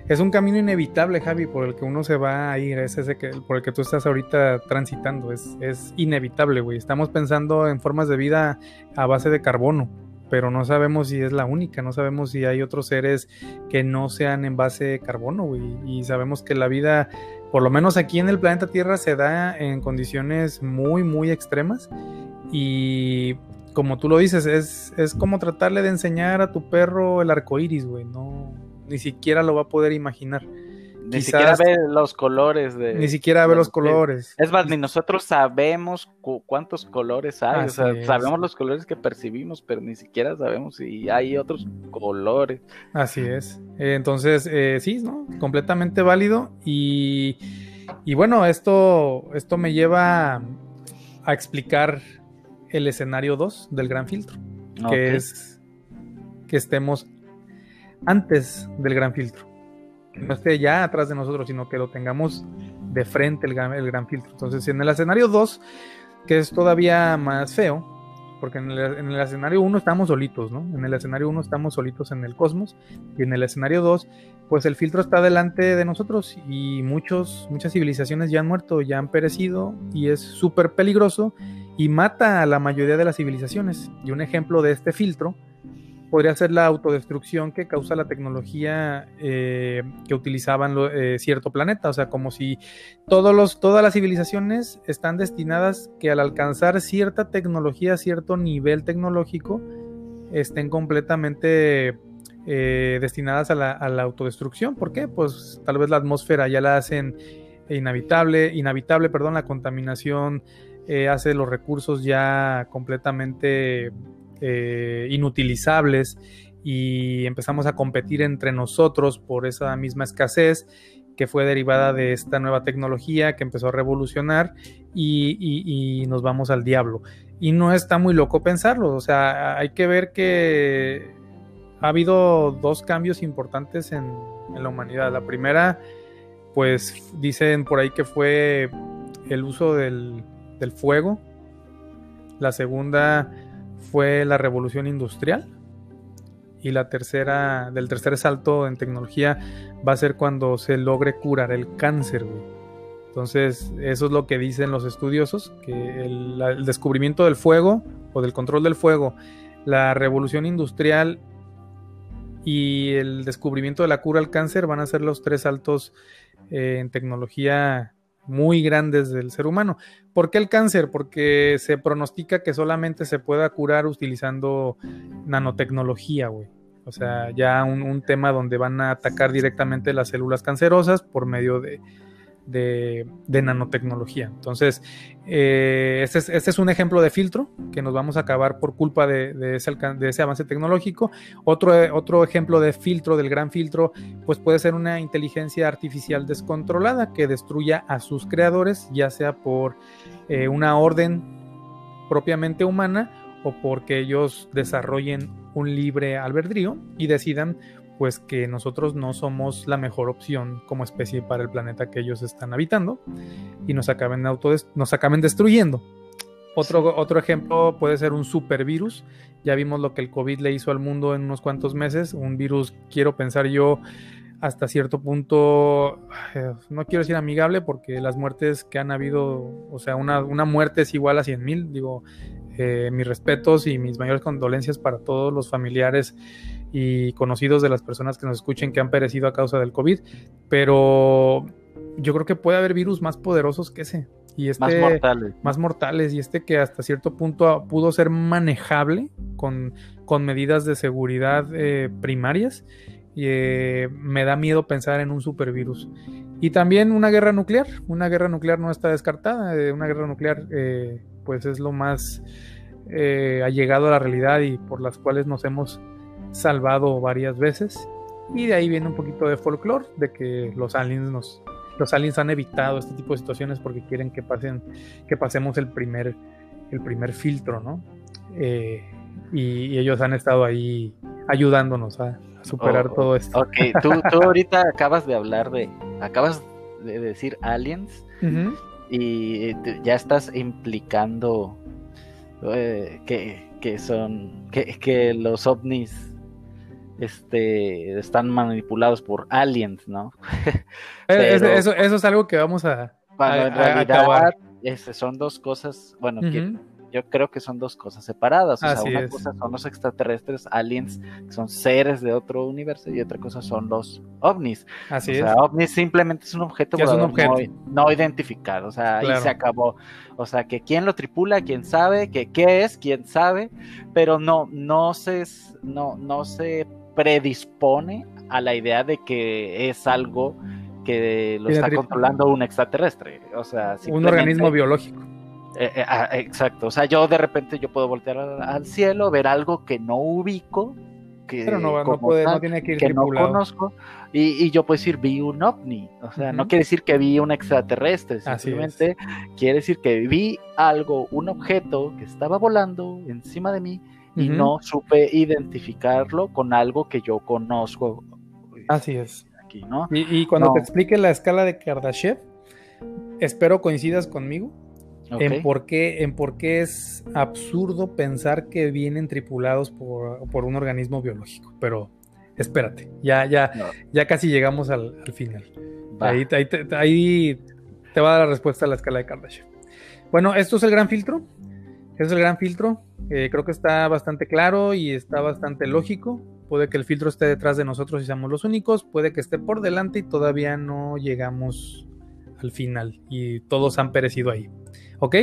es un camino inevitable, Javi, por el que uno se va a ir, es ese que, por el que tú estás ahorita transitando, es, es inevitable, güey. Estamos pensando en formas de vida a base de carbono pero no sabemos si es la única, no sabemos si hay otros seres que no sean en base de carbono, güey. Y sabemos que la vida, por lo menos aquí en el planeta Tierra, se da en condiciones muy, muy extremas. Y como tú lo dices, es, es como tratarle de enseñar a tu perro el arco iris, güey. No, ni siquiera lo va a poder imaginar. Ni siquiera ve los colores de. Ni siquiera ve los colores. Es más, ni nosotros sabemos cuántos colores hay. o sea, sabemos los colores que percibimos, pero ni siquiera sabemos si hay otros colores. Así es. entonces, eh, sí, ¿no? Completamente válido. Y, y bueno, esto, esto me lleva a explicar el escenario 2 del gran filtro. Que es que estemos antes del gran filtro no esté ya atrás de nosotros, sino que lo tengamos de frente el gran, el gran filtro. Entonces, en el escenario 2, que es todavía más feo, porque en el, escenario 1 estamos solitos, ¿no? En el escenario 1 estamos solitos en el cosmos, y en el escenario 2, pues el filtro está delante de nosotros y muchos, muchas civilizaciones ya han muerto, ya han perecido, y es súper peligroso y mata a la mayoría de las civilizaciones. Y un ejemplo de este filtro podría ser la autodestrucción que causa la tecnología eh, que utilizaban eh, cierto planeta. O sea, como si todos los, todas las civilizaciones están destinadas que al alcanzar cierta tecnología, cierto nivel tecnológico, estén completamente eh, destinadas a la, autodestrucción. ¿Por qué? Pues tal vez la atmósfera ya la hacen inhabitable, inhabitable, perdón, la contaminación hace los recursos ya completamente eh, inutilizables y empezamos a competir entre nosotros por esa misma escasez que fue derivada de esta nueva tecnología que empezó a revolucionar y, nos vamos al diablo. Y no está muy loco pensarlo, o sea, hay que ver que ha habido dos cambios importantes en, la humanidad. La primera, pues dicen por ahí que fue el uso del, del fuego. La segunda, fue la revolución industrial. Y la tercera, del tercer salto en tecnología va a ser cuando se logre curar el cáncer, Entonces, eso es lo que dicen los estudiosos, que el, descubrimiento del fuego o del control del fuego, la revolución industrial y el descubrimiento de la cura al cáncer van a ser los tres saltos eh, en tecnología muy grandes del ser humano. ¿Por qué el cáncer? Porque se pronostica que solamente se pueda curar utilizando nanotecnología, güey. O sea, ya un, tema donde van a atacar directamente las células cancerosas por medio de, de, nanotecnología. Entonces, eh, este, es, este, es, un ejemplo de filtro que nos vamos a acabar por culpa de, ese, avance tecnológico. Otro, otro ejemplo de filtro, del gran filtro, pues puede ser una inteligencia artificial descontrolada que destruya a sus creadores, ya sea por eh, una orden propiamente humana o porque ellos desarrollen un libre albedrío y decidan pues que nosotros no somos la mejor opción como especie para el planeta que ellos están habitando y nos acaben, nos acaben destruyendo. Otro, otro ejemplo puede ser un supervirus. Ya vimos lo que el COVID le hizo al mundo en unos cuantos meses. Un virus, quiero pensar yo, hasta cierto punto, eh, no quiero decir amigable porque las muertes que han habido, o sea, una, muerte es igual a 100 mil. Digo, eh, mis respetos y mis mayores condolencias para todos los familiares y conocidos de las personas que nos escuchen que han perecido a causa del COVID. Pero yo creo que puede haber virus más poderosos que ese. Y este, más mortales. Más mortales. Y este que hasta cierto punto pudo ser manejable con, con medidas de seguridad eh, primarias. Y, eh, me da miedo pensar en un supervirus. Y también una guerra nuclear. Una guerra nuclear no está descartada. Eh, una guerra nuclear pues es lo más allegado a la realidad y por las cuales nos hemos salvado varias veces. Y de ahí viene un poquito de folclore de que los aliens nos, los aliens han evitado este tipo de situaciones porque quieren que pasen, que pasemos el primer, el primer filtro, ¿no? Eh, y, ellos han estado ahí ayudándonos a, superar oh, todo esto. Ok, *laughs* tú, ahorita acabas de hablar de, acabas de decir aliens y ya estás implicando eh, que, que, son, que, que los ovnis este, están manipulados por aliens, ¿no? *laughs* eso, es algo que vamos a, en realidad, son dos cosas, bueno, yo creo que son dos cosas separadas. O sea, una cosa son los extraterrestres, aliens, que son seres de otro universo, y otra cosa son los ovnis. Así o sea, ovnis simplemente es un objeto, No, identificado, o sea, ahí se acabó. O sea, que quién lo tripula, quién sabe, que qué es, quién sabe, pero no, no se, no, no se predispone a la idea de que es algo que lo está controlando un extraterrestre. O sea, un organismo biológico. Eh, eh, ah, exacto. O sea, yo de repente yo puedo voltear al, cielo, ver algo que no ubico, que no, tiene que ir que no conozco, y, yo puedo decir vi un ovni. O sea, no quiere decir que vi un extraterrestre, simplemente quiere decir que vi algo, un objeto que estaba volando encima de mí y no supe identificarlo con algo que yo conozco. Así es. Aquí, ¿no? y, cuando te explique la escala de Kardashev, espero coincidas conmigo en, por qué, en por qué es absurdo pensar que vienen tripulados por, un organismo biológico. Pero espérate, ya, ya, ya casi llegamos al, final. Ahí, ahí, te, va a dar la respuesta a la escala de Kardashev. Bueno, esto es el gran filtro. Es el gran filtro. Eh, creo que está bastante claro y está bastante lógico. Puede que el filtro esté detrás de nosotros y seamos los únicos. Puede que esté por delante y todavía no llegamos al final y todos han perecido ahí. ¿Ok?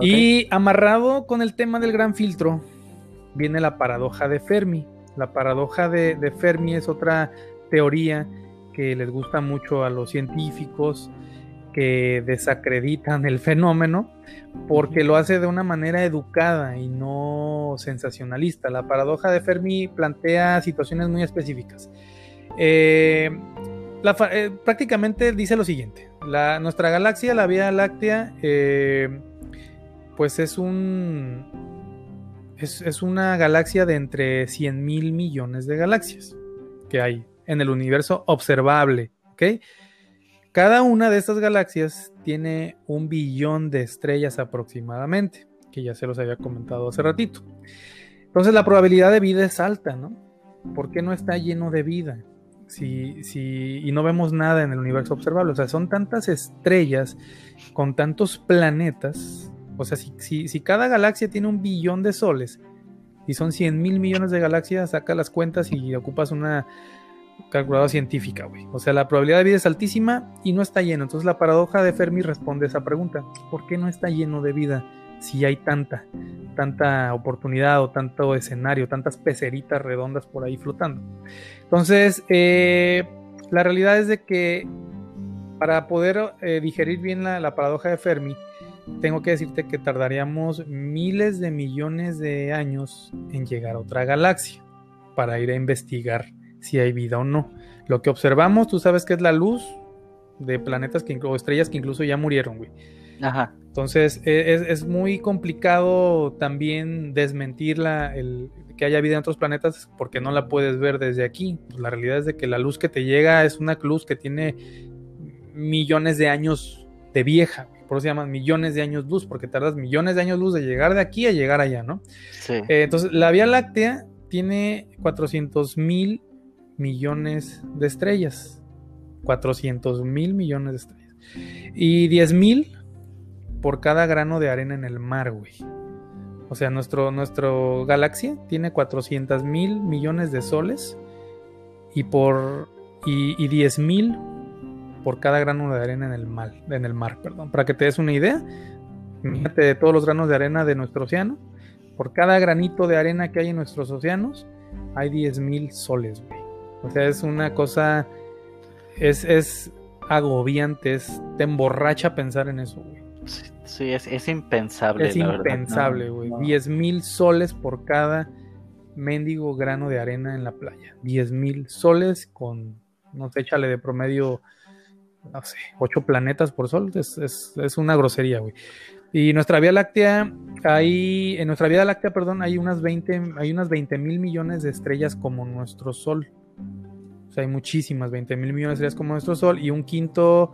Y amarrado con el tema del gran filtro, viene la paradoja de Fermi. La paradoja de, Fermi es otra teoría que les gusta mucho a los científicos que desacreditan el fenómeno porque lo hace de una manera educada y no sensacionalista. La paradoja de Fermi plantea situaciones muy específicas. Eh, eh, prácticamente dice lo siguiente: nuestra galaxia, la Vía Láctea, eh, pues es un. Es, una galaxia de entre 100 mil millones de galaxias que hay en el universo observable. Cada una de estas galaxias tiene un billón de estrellas aproximadamente, que ya se los había comentado hace ratito. Entonces la probabilidad de vida es alta, ¿no? ¿Por qué no está lleno de vida? si, si, y no vemos nada en el universo observable. O sea, son tantas estrellas con tantos planetas. O sea, si, si, cada galaxia tiene un billón de soles y son 100 mil millones de galaxias, saca las cuentas y ocupas una calculadora científica, güey. O sea, la probabilidad de vida es altísima y no está lleno. Entonces la paradoja de Fermi responde a esa pregunta. ¿Por qué no está lleno de vida? si hay tanta, tanta oportunidad o tanto escenario, tantas peceritas redondas por ahí flotando. Entonces, eh, la realidad es de que para poder eh, digerir bien la, paradoja de Fermi, tengo que decirte que tardaríamos miles de millones de años en llegar a otra galaxia para ir a investigar si hay vida o no. Lo que observamos, tú sabes que es la luz de planetas que, o estrellas que incluso ya murieron, güey. Ajá. Entonces e, es, es muy complicado también desmentir la, el, que haya vida en otros planetas porque no la puedes ver desde aquí. Pues la realidad es de que la luz que te llega es una luz que tiene millones de años de vieja, por eso se llaman millones de años luz, porque tardas millones de años luz de llegar de aquí a llegar allá, ¿no? Sí. Eh, entonces, la Vía Láctea tiene 400 mil millones de estrellas. 400 mil millones de estrellas. Y 10 mil por cada grano de arena en el mar, güey. O sea, nuestro, nuestro galaxia tiene 400 mil millones de soles y por y, y 10 mil por cada grano de arena en el mar, en el mar, perdón. Para que te des una idea, imagínate de todos los granos de arena de nuestro océano, por cada granito de arena que hay en nuestros océanos, hay 10 mil soles, güey. O sea, es una cosa, es, es agobiante, es, te emborracha pensar en eso, güey. Sí, sí, es, es impensable. Es la impensable, güey. 10 mil soles por cada mendigo grano de arena en la playa. 10 mil soles con, no sé, échale de promedio, no sé, 8 planetas por sol. Es, es, es una grosería, güey. Y nuestra Vía Láctea, hay, en nuestra Vía Láctea, perdón, hay unas 20, hay unas 20 mil millones de estrellas como nuestro Sol. O sea, hay muchísimas, 20 mil millones de estrellas como nuestro Sol. Y un quinto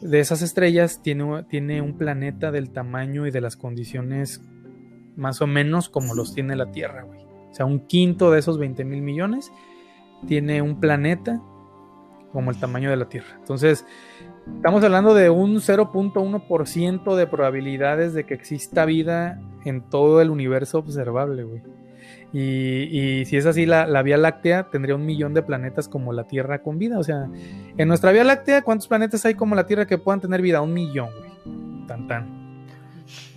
de esas estrellas tiene, tiene un planeta del tamaño y de las condiciones más o menos como los tiene la Tierra, güey. O sea, un quinto de esos 20 mil millones tiene un planeta como el tamaño de la Tierra. Entonces, estamos hablando de un 0.1% de probabilidades de que exista vida en todo el universo observable, güey. Y, y si es así, la, la, Vía Láctea tendría un millón de planetas como la Tierra con vida. O sea, en nuestra Vía Láctea, ¿cuántos planetas hay como la Tierra que puedan tener vida? Un millón, güey. Tan tan.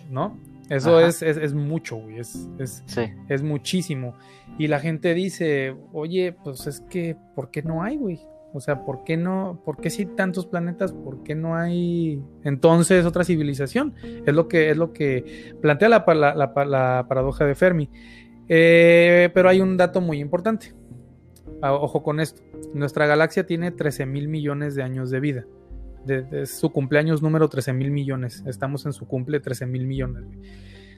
¿No? Eso es, es, es, mucho, güey. Es, es, sí. es muchísimo. Y la gente dice, oye, pues es que, ¿por qué no hay, güey? O sea, ¿por qué no? ¿Por qué si tantos planetas? ¿Por qué no hay entonces otra civilización? Es lo que, es lo que plantea la, la, la, la paradoja de Fermi. Eh, pero hay un dato muy importante. Ojo con esto. Nuestra galaxia tiene 13 mil millones de años de vida. De, su cumpleaños número 13 mil millones. Estamos en su cumple 13 mil millones.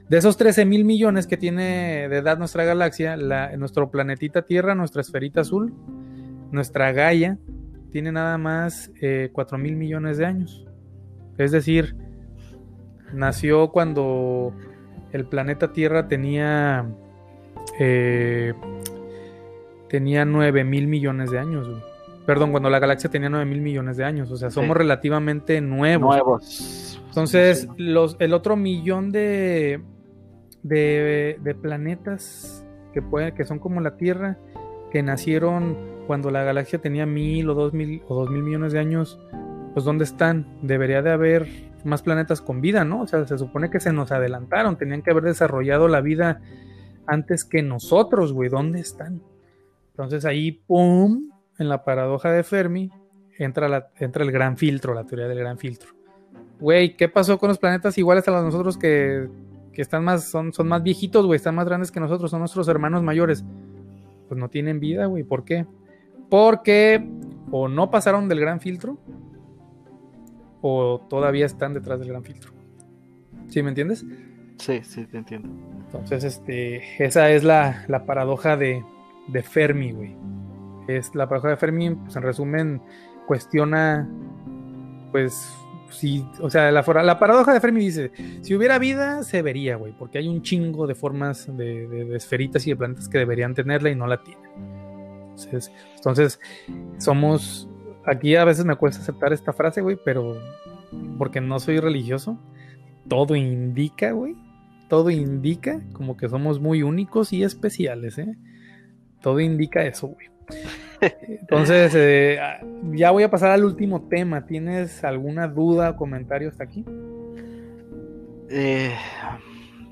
De esos 13 mil millones que tiene de edad nuestra galaxia, la, nuestro planetita Tierra, nuestra esferita azul, nuestra Gaia, tiene nada más eh, 4 mil millones de años. Es decir, nació cuando el planeta Tierra tenía eh, tenía 9 mil millones de años. Güey. Perdón, cuando la galaxia tenía 9 mil millones de años. O sea, somos sí. relativamente nuevos. Nuevos. Entonces, los, el otro millón de, de, de planetas que, pueden, que son como la Tierra, que nacieron cuando la galaxia tenía mil o dos mil o dos mil millones de años, pues ¿dónde están? Debería de haber más planetas con vida, ¿no? O sea, se supone que se nos adelantaron, tenían que haber desarrollado la vida antes que nosotros, güey, ¿dónde están? Entonces ahí, ¡pum!, en la paradoja de Fermi, entra, el gran filtro, la teoría del gran filtro. Güey, ¿qué pasó con los planetas iguales a los nosotros que, que están más, son, son más viejitos, güey, están más grandes que nosotros, son nuestros hermanos mayores? Pues no tienen vida, güey, ¿por qué? Porque o no pasaron del gran filtro, o todavía están detrás del gran filtro. ¿Sí me entiendes? Sí, sí, te entiendo. Entonces, este, esa es la, la paradoja de, de Fermi, güey. Es la paradoja de Fermi, pues en resumen, cuestiona, pues, si, o sea, la, la paradoja de Fermi dice, si hubiera vida, se vería, güey, porque hay un chingo de formas de, de, de, esferitas y de planetas que deberían tenerla y no la tienen. Entonces, entonces, somos, aquí a veces me cuesta aceptar esta frase, güey, pero porque no soy religioso, todo indica, güey, todo indica como que somos muy únicos y especiales, ¿eh? Todo indica eso, güey. *laughs* Entonces, eh, ya voy a pasar al último tema. ¿Tienes alguna duda o comentario hasta aquí? Eh,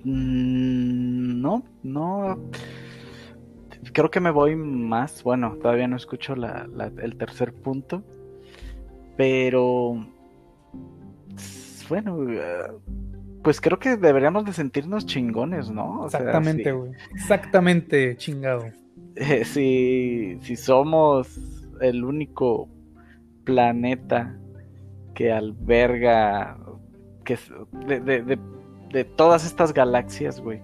no, no. Creo que me voy más. Bueno, todavía no escucho la, la, el tercer punto. Pero. Bueno, pues creo que deberíamos de sentirnos chingones, ¿no? O Exactamente, güey. Exactamente, chingado. *laughs* Eh, si, si somos el único planeta que alberga, que de, de, de, todas estas galaxias, güey,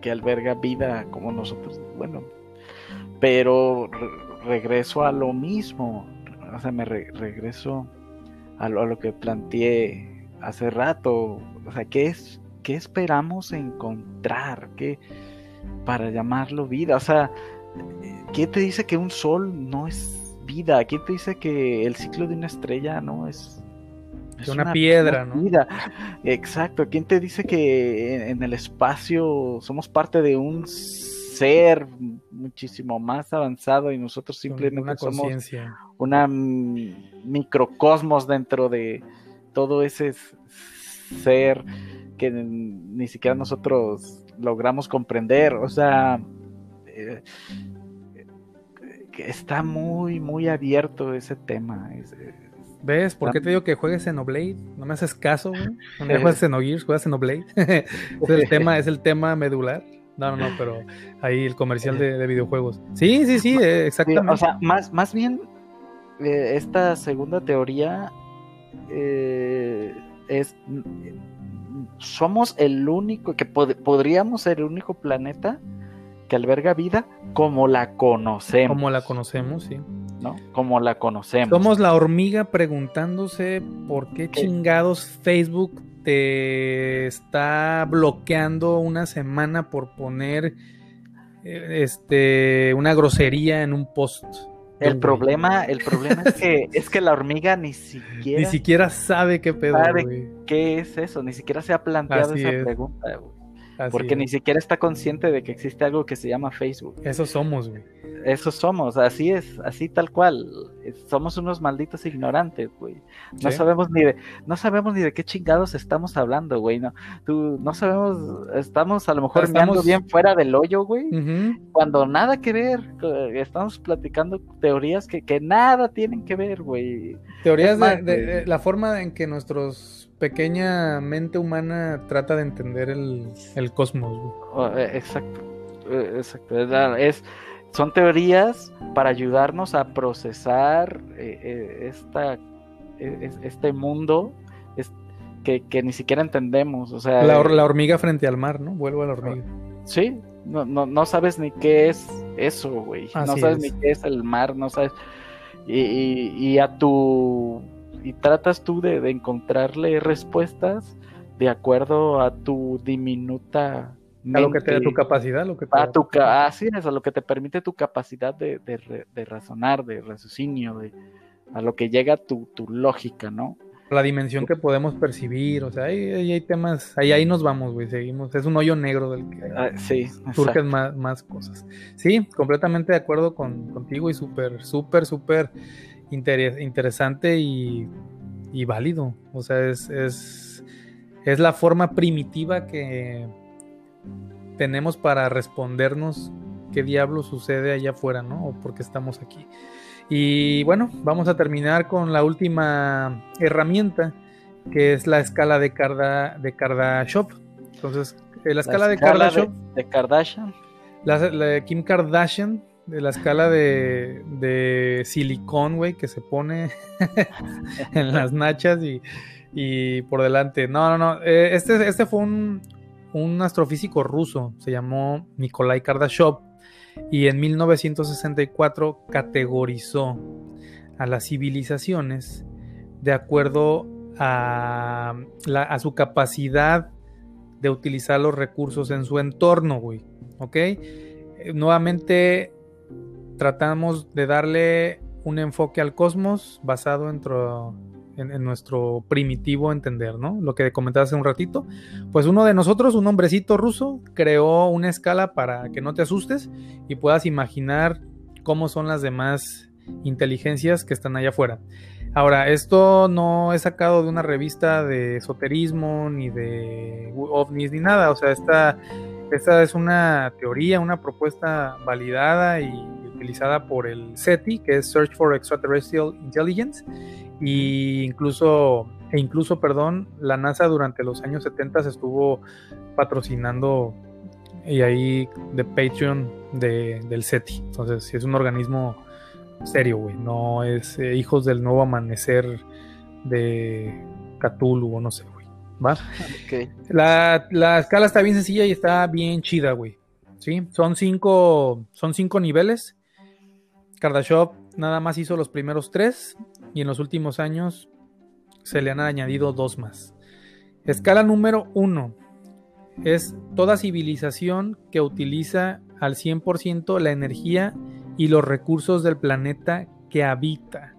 que alberga vida como nosotros, bueno, pero regreso a lo mismo, o sea, me regreso a lo, a lo, que planteé hace rato, o sea, ¿qué es, qué esperamos encontrar? ¿Qué, para llamarlo vida? O sea, ¿quién te dice que un sol no es vida? ¿Quién te dice que el ciclo de una estrella no es es una, piedra, ¿no? Vida. Exacto. ¿Quién te dice que en, el espacio somos parte de un ser muchísimo más avanzado y nosotros simplemente somos una microcosmos dentro de todo ese ser que ni siquiera nosotros logramos comprender? O sea, eh, está muy, muy abierto ese tema. ¿Ves? ¿Por qué te digo que juegues en Oblade? No me haces caso, güey. No me *laughs* juegas en Gears, juegas en Oblade. *laughs* es, el tema, es el tema medular. No, no, no, pero ahí el comercial de, videojuegos. Sí, sí, sí, eh, exactamente. o sea, más, más bien, eh, esta segunda teoría eh, es. Somos el único, que podríamos ser el único planeta que alberga vida como la conocemos. Como la conocemos, sí. ¿no? Como la conocemos. Somos la hormiga preguntándose por qué chingados Facebook te está bloqueando una semana por poner eh, este una grosería en un post. El problema, el problema es que *laughs* es que la hormiga ni siquiera ni siquiera sabe qué pedo, sabe qué es eso, ni siquiera se ha planteado esa pregunta, güey porque ni siquiera está consciente de que existe algo que se llama Facebook. Eso somos, güey. Eso somos, así es, así tal cual. Somos unos malditos ignorantes, güey. No sabemos ni de, no sabemos ni de qué chingados estamos hablando, güey. No, tú, no sabemos, estamos a lo mejor estamos... bien fuera del hoyo, güey. Cuando nada que ver, estamos platicando teorías que, que nada tienen que ver, güey. Teorías de, la forma en que nuestros pequeña mente humana trata de entender el, cosmos. Oh, eh, exacto, eh, exacto. Es, son teorías para ayudarnos a procesar eh, esta, este mundo que, ni siquiera entendemos. O sea, la, la, hormiga frente al mar, ¿no? Vuelvo a la hormiga. Sí, no, no, no sabes ni qué es eso, güey. No sabes ni qué es el mar, no sabes. y, y a tu y tratas tú de, encontrarle respuestas de acuerdo a tu diminuta a lo que te da tu capacidad, lo que te a tu así es, a lo que te permite tu capacidad de, de, razonar, de raciocinio, de, a lo que llega tu, tu lógica, ¿no? La dimensión que podemos percibir, o sea, ahí, hay temas, ahí, ahí nos vamos, güey, seguimos, es un hoyo negro del que ah, sí, surgen más, más, cosas. Sí, completamente de acuerdo con, contigo y súper, súper, súper interesante y, válido. O sea, es, es, es, la forma primitiva que tenemos para respondernos qué diablo sucede allá afuera, ¿no? O por qué estamos aquí. Y bueno, vamos a terminar con la última herramienta, que es la escala de, Carda, de. Entonces, eh, la escala, de Kardashev. De, Kardashian. La, de Kim Kardashian de la escala de, de silicón, güey, que se pone *laughs* en las nachas y, por delante. No, no, no. Eh, este, este fue un, un astrofísico ruso, se llamó Nikolai Kardashev, y en 1964 categorizó a las civilizaciones de acuerdo a, la, a su capacidad de utilizar los recursos en su entorno, güey. ¿Ok? Eh, nuevamente tratamos de darle un enfoque al cosmos basado en, nuestro primitivo entender, ¿no? Lo que comentabas hace un ratito. Pues uno de nosotros, un hombrecito ruso, creó una escala para que no te asustes y puedas imaginar cómo son las demás inteligencias que están allá afuera. Ahora, esto no es sacado de una revista de esoterismo, ni de ovnis, ni nada. O sea, esta, esta es una teoría, una propuesta validada y utilizada por el SETI, que es Search for Extraterrestrial Intelligence, y incluso, e incluso, perdón, la NASA durante los años 70 estuvo patrocinando y ahí de Patreon de, del SETI. Entonces, es un organismo serio, güey, no es eh, hijos del nuevo amanecer de Cthulhu o no sé, güey. ¿va? La, la, escala está bien sencilla y está bien chida, güey. ¿Sí? Son cinco, son cinco niveles. Kardashev nada más hizo los primeros tres y en los últimos años se le han añadido dos más. Escala número uno es toda civilización que utiliza al 100% la energía y los recursos del planeta que habita.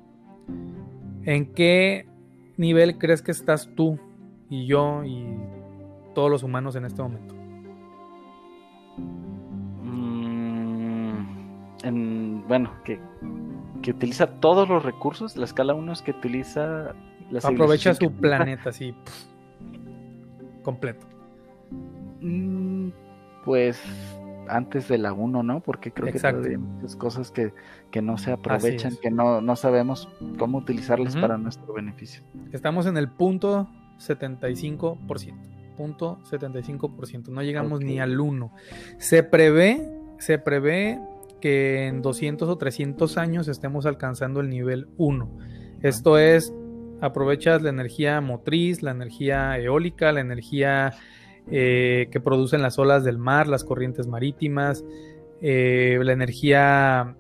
¿En qué nivel crees que estás tú y yo y todos los humanos en este momento? Mm, bueno, que, que, utiliza todos los recursos. La escala 1 es que utiliza... Aprovecha su planeta así, completo. Mm, pues antes de la 1, ¿no? Porque creo que hay muchas cosas que, no se aprovechan, que no, no, sabemos cómo utilizarlas para nuestro beneficio. Estamos en el punto 75%. Punto 75%. No llegamos ni al 1. Se prevé, se prevé que en 200 o 300 años estemos alcanzando el nivel 1. Esto es, aprovechas la energía motriz, la energía eólica, la energía eh, que producen las olas del mar, las corrientes marítimas, eh, la energía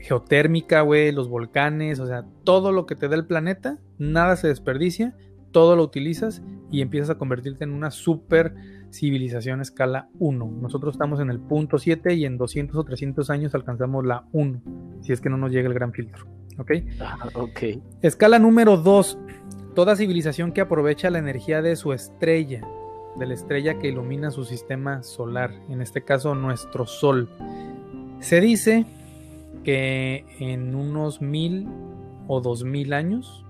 geotérmica, güey, los volcanes, o sea, todo lo que te da el planeta, nada se desperdicia, todo lo utilizas y empiezas a convertirte en una super civilización escala 1. Nosotros estamos en el punto 7 y en 200 o 300 años alcanzamos la 1, si es que no nos llega el gran filtro. ¿Ok? Ah, ok. Escala número 2. Toda civilización que aprovecha la energía de su estrella de la estrella que ilumina su sistema solar, en este caso nuestro Sol. Se dice que en unos mil o dos mil años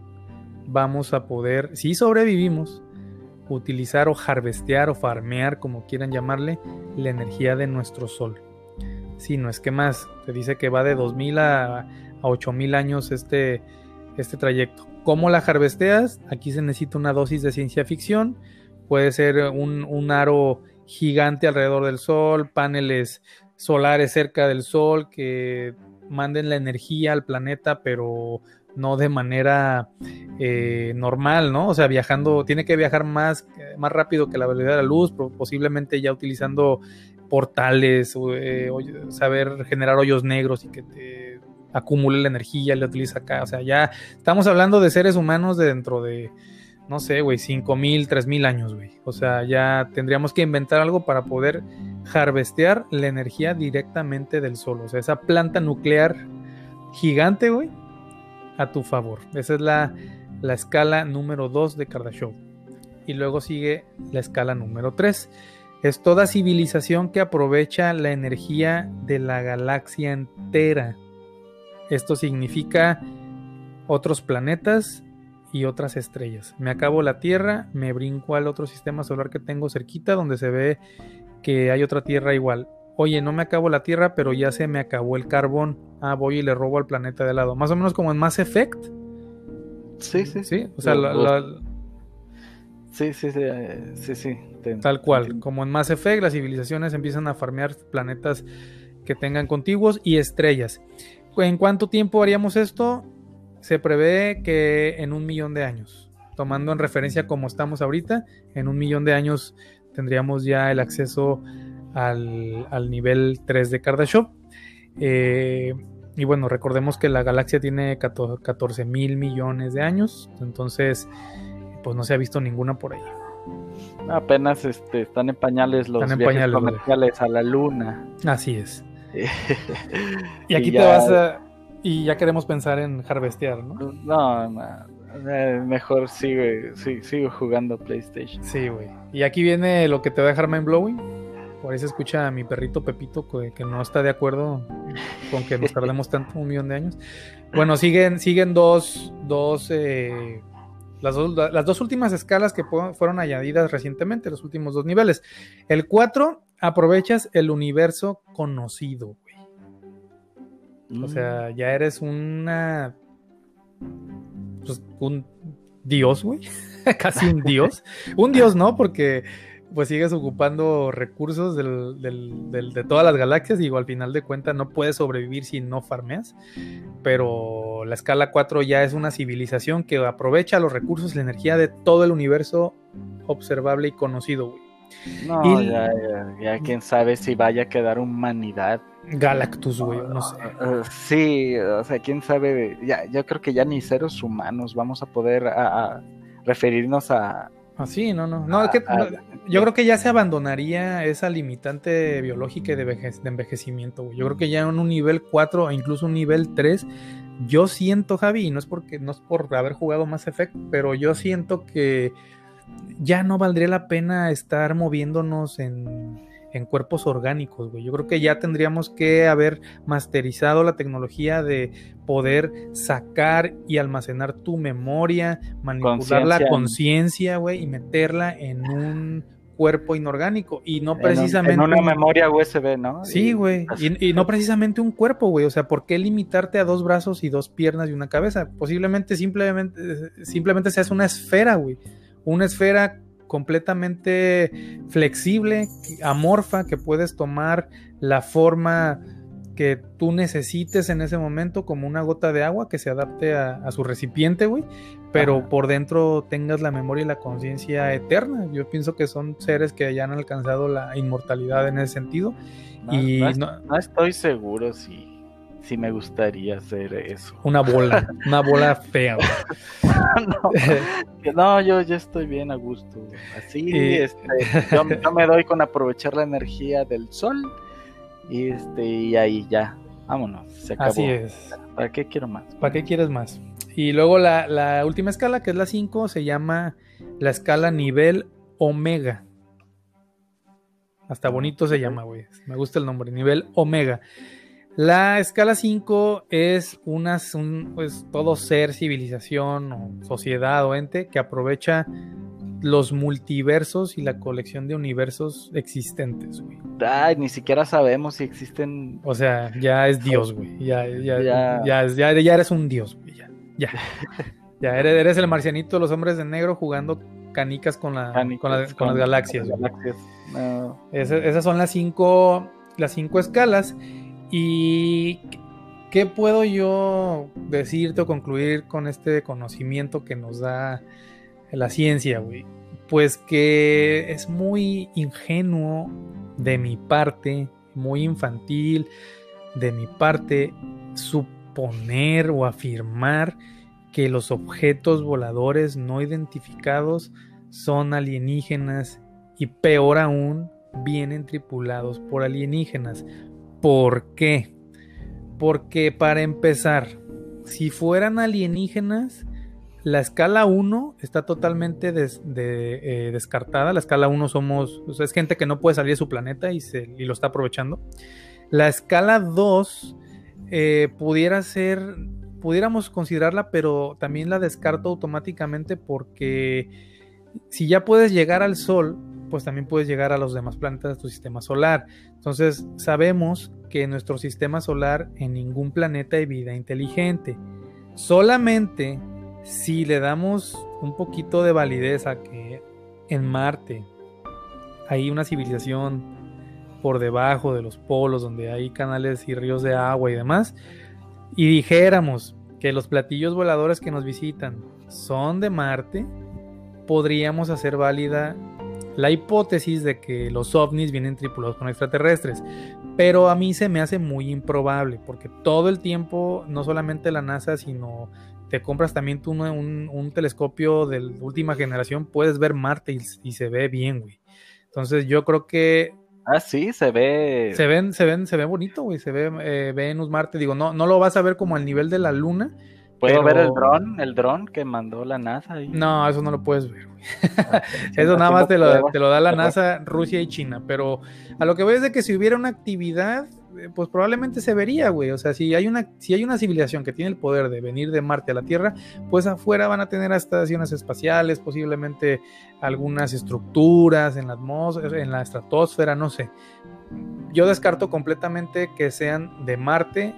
vamos a poder, si sobrevivimos, utilizar o harvestear o farmear, como quieran llamarle, la energía de nuestro Sol. Si no es que más, se dice que va de 2000 a, a 8000 años este, este trayecto. ¿Cómo la harvesteas? Aquí se necesita una dosis de ciencia ficción puede ser un, aro gigante alrededor del Sol, paneles solares cerca del Sol que manden la energía al planeta, pero no de manera eh, normal, ¿no? O sea, viajando, tiene que viajar más, más rápido que la velocidad de la luz, posiblemente ya utilizando portales, eh, saber generar hoyos negros y que te acumule la energía, la utiliza acá. O sea, ya estamos hablando de seres humanos de dentro de no sé, güey, 5000, 3000 años, güey. O sea, ya tendríamos que inventar algo para poder harvestear la energía directamente del sol. O sea, esa planta nuclear gigante, güey, a tu favor. Esa es la, la escala número 2 de Kardashev. Y luego sigue la escala número 3. Es toda civilización que aprovecha la energía de la galaxia entera. Esto significa otros planetas, y otras estrellas. Me acabo la Tierra, me brinco al otro sistema solar que tengo cerquita donde se ve que hay otra Tierra igual. Oye, no me acabo la Tierra, pero ya se me acabó el carbón. Ah, voy y le robo al planeta de lado. Más o menos como en Mass Effect. Sí, sí. Sí, o sea, la, Sí, sí, sí, eh, sí, sí. Tal cual. Como en Mass Effect, las civilizaciones empiezan a farmear planetas que tengan contiguos y estrellas. ¿En cuánto tiempo haríamos esto? se prevé que en un millón de años, tomando en referencia como estamos ahorita, en un millón de años tendríamos ya el acceso al, nivel 3 de Kardashev. Eh, y bueno, recordemos que la galaxia tiene 14 mil millones de años, entonces pues no se ha visto ninguna por ahí. Apenas este, están en pañales los viajes comerciales a la luna. Así es. *laughs* y aquí te vas a y ya queremos pensar en harvestear, ¿no? No, no. Eh, mejor sigue, sigo jugando PlayStation. Sí, güey. Y aquí viene lo que te va a dejar mind blowing. Por ahí se escucha a mi perrito Pepito que, no está de acuerdo con que nos tardemos tanto un millón de años. Bueno, siguen, siguen dos, dos, eh, las dos, las dos últimas escalas que fueron añadidas recientemente, los últimos dos niveles. El 4, aprovechas el universo conocido. O sea, mm. ya eres una. Pues, un dios, güey. *laughs* Casi un dios. un dios, ¿no? Porque pues sigues ocupando recursos del, de todas las galaxias y al final de cuentas no puedes sobrevivir si no farmeas. Pero la escala 4 ya es una civilización que aprovecha los recursos y la energía de todo el universo observable y conocido, güey. No, ya, ya, quién sabe si vaya a quedar humanidad. Galactus, güey, no sé. Uh, sí, o sea, quién sabe, ya, yo creo que ya ni seres humanos vamos a poder a, referirnos a... Así, ah, no, no. no, yo creo que ya se abandonaría esa limitante biológica de, de envejecimiento, güey. Yo creo que ya en un nivel 4 o incluso un nivel 3 yo siento, Javi, y no es porque no es por haber jugado más efecto, pero yo siento que ya no valdría la pena estar moviéndonos en, en cuerpos orgánicos, güey. Yo creo que ya tendríamos que haber masterizado la tecnología de poder sacar y almacenar tu memoria, manipular la conciencia, güey, y meterla en un cuerpo inorgánico y no precisamente... En una memoria USB, ¿no? Sí, güey. Y, y, no precisamente un cuerpo, güey. O sea, ¿por qué limitarte a dos brazos y dos piernas y una cabeza? Posiblemente simplemente, simplemente seas una esfera, güey una esfera completamente flexible, amorfa, que puedes tomar la forma que tú necesites en ese momento como una gota de agua que se adapte a, su recipiente, güey, pero por dentro tengas la memoria y la conciencia eterna. Yo pienso que son seres que ya han alcanzado la inmortalidad en ese sentido. y no estoy seguro si sí me gustaría hacer eso. Una bola, *laughs* una bola fea. *laughs* no, yo ya estoy bien a gusto. Así, este, yo, me doy con aprovechar la energía del sol y este y ahí ya, vámonos, se acabó. Así es. ¿Para qué quiero más? ¿Para qué quieres más? Y luego la, la última escala, que es la 5, se llama la escala nivel omega. Hasta bonito se llama, güey. Me gusta el nombre, nivel omega. La escala 5 es una, un, pues, todo ser, civilización o sociedad o ente que aprovecha los multiversos y la colección de universos existentes, güey. Ay, ni siquiera sabemos si existen. O sea, ya es Dios, güey. Ya, ya, ya. ya, eres un Dios, güey. Ya. *laughs* Ya, eres, el marcianito de los hombres de negro jugando canicas con, la, con, las galaxias. esas son las cinco, las cinco escalas. ¿Y qué puedo yo decirte o concluir con este conocimiento que nos da la ciencia, güey? Pues que es muy ingenuo de mi parte, muy infantil de mi parte, o afirmar que los objetos voladores no identificados son alienígenas y peor aún, vienen tripulados por alienígenas. ¿Por qué? Porque para empezar, si fueran alienígenas, la escala 1 está totalmente eh, descartada. La escala 1 somos, es gente que no puede salir de su planeta y, se, lo está aprovechando. La escala 2 eh, pudiera ser, pudiéramos considerarla, pero también la descarto automáticamente porque si ya puedes llegar al Sol, pues también puedes llegar a los demás planetas de tu sistema solar. Entonces sabemos que en nuestro sistema solar en ningún planeta hay vida inteligente. Solamente si le damos un poquito de validez a que en Marte hay una civilización por debajo de los polos donde hay canales y ríos de agua y demás, y dijéramos que los platillos voladores que nos visitan son de Marte, podríamos hacer válida la hipótesis de que los ovnis vienen tripulados con extraterrestres, pero a mí se me hace muy improbable, porque todo el tiempo, no solamente la NASA, sino te compras también tú un, telescopio de última generación, puedes ver Marte y, se ve bien, güey. Entonces yo creo que Ah, sí, se ve. Se ven, se ven, se ve bonito, güey. Se ve eh, Venus, Marte. Digo, no, no lo vas a ver como al nivel de la Luna, ¿Puedo ver el dron, el dron que mandó la NASA? No, eso no lo puedes ver. *laughs* Ah, *laughs* eso nada más te lo, te lo, da la NASA, Rusia y China. Pero a lo que veo es de que si hubiera una actividad, eh, pues probablemente se vería, güey. O sea, si hay una, si hay una civilización que tiene el poder de venir de Marte a la Tierra, pues afuera van a tener estaciones espaciales, posiblemente algunas estructuras en la atmósfera, en la estratosfera, no sé. Yo descarto completamente que sean de Marte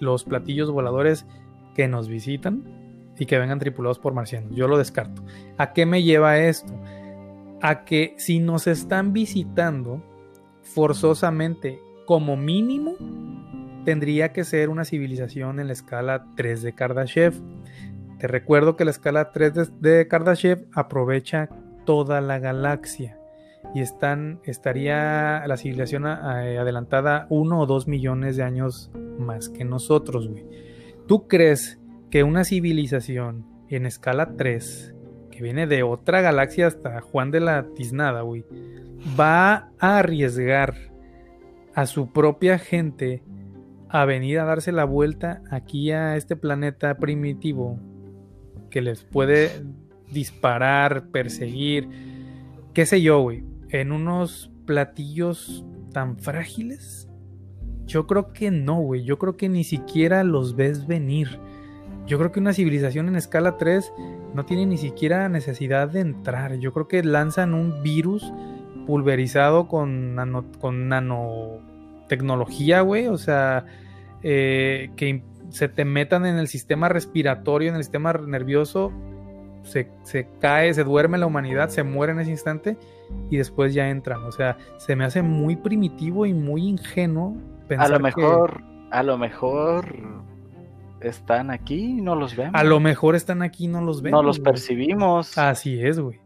los platillos voladores que nos visitan y que vengan tripulados por marcianos. Yo lo descarto. ¿A qué me lleva esto? A que si nos están visitando, forzosamente, como mínimo, tendría que ser una civilización en la escala 3 de Kardashev. Te recuerdo que la escala 3 de Kardashev aprovecha toda la galaxia y están, estaría la civilización eh, adelantada uno o dos millones de años más que nosotros, güey. ¿Tú crees que una civilización en escala 3, que viene de otra galaxia hasta Juan de la Tiznada, güey, va a arriesgar a su propia gente a venir a darse la vuelta aquí a este planeta primitivo que les puede disparar, perseguir, qué sé yo, güey, en unos platillos tan frágiles? Yo creo que no, güey. Yo creo que ni siquiera los ves venir. Yo creo que una civilización en escala 3 no tiene ni siquiera necesidad de entrar. Yo creo que lanzan un virus pulverizado con, con nanotecnología, güey. O sea, eh, que se te metan en el sistema respiratorio, en el sistema nervioso se, cae, se duerme la humanidad, se muere en ese instante y después ya entran. O sea, se me hace muy primitivo y muy ingenuo pensar. A lo mejor, a lo mejor están aquí y no los vemos. A lo mejor están aquí y no los vemos. No los percibimos. Así es, güey.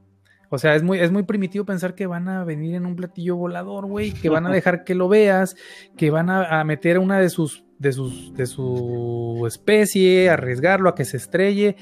O sea, es muy, es muy primitivo pensar que van a venir en un platillo volador, güey, que van a *laughs* dejar que lo veas, que van a, a meter una de sus, de sus, de su especie, arriesgarlo a que se estrelle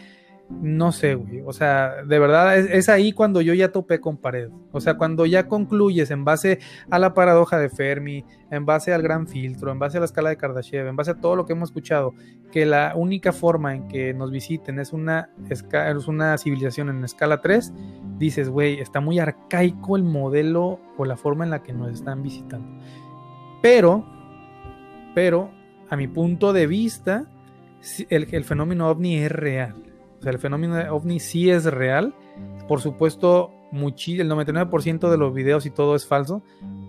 no sé, güey. O sea, de verdad es, ahí cuando yo ya topé con pared. O sea, cuando ya concluyes en base a la paradoja de Fermi, en base al gran filtro, en base a la escala de Kardashev, en base a todo lo que hemos escuchado, que la única forma en que nos visiten es una, es una civilización en escala 3, dices, güey, está muy arcaico el modelo o la forma en la que nos están visitando. Pero, pero, a mi punto de vista, el, el fenómeno ovni es real o sea, el fenómeno de ovni sí es real. Por supuesto, el 99% de los videos y todo es falso,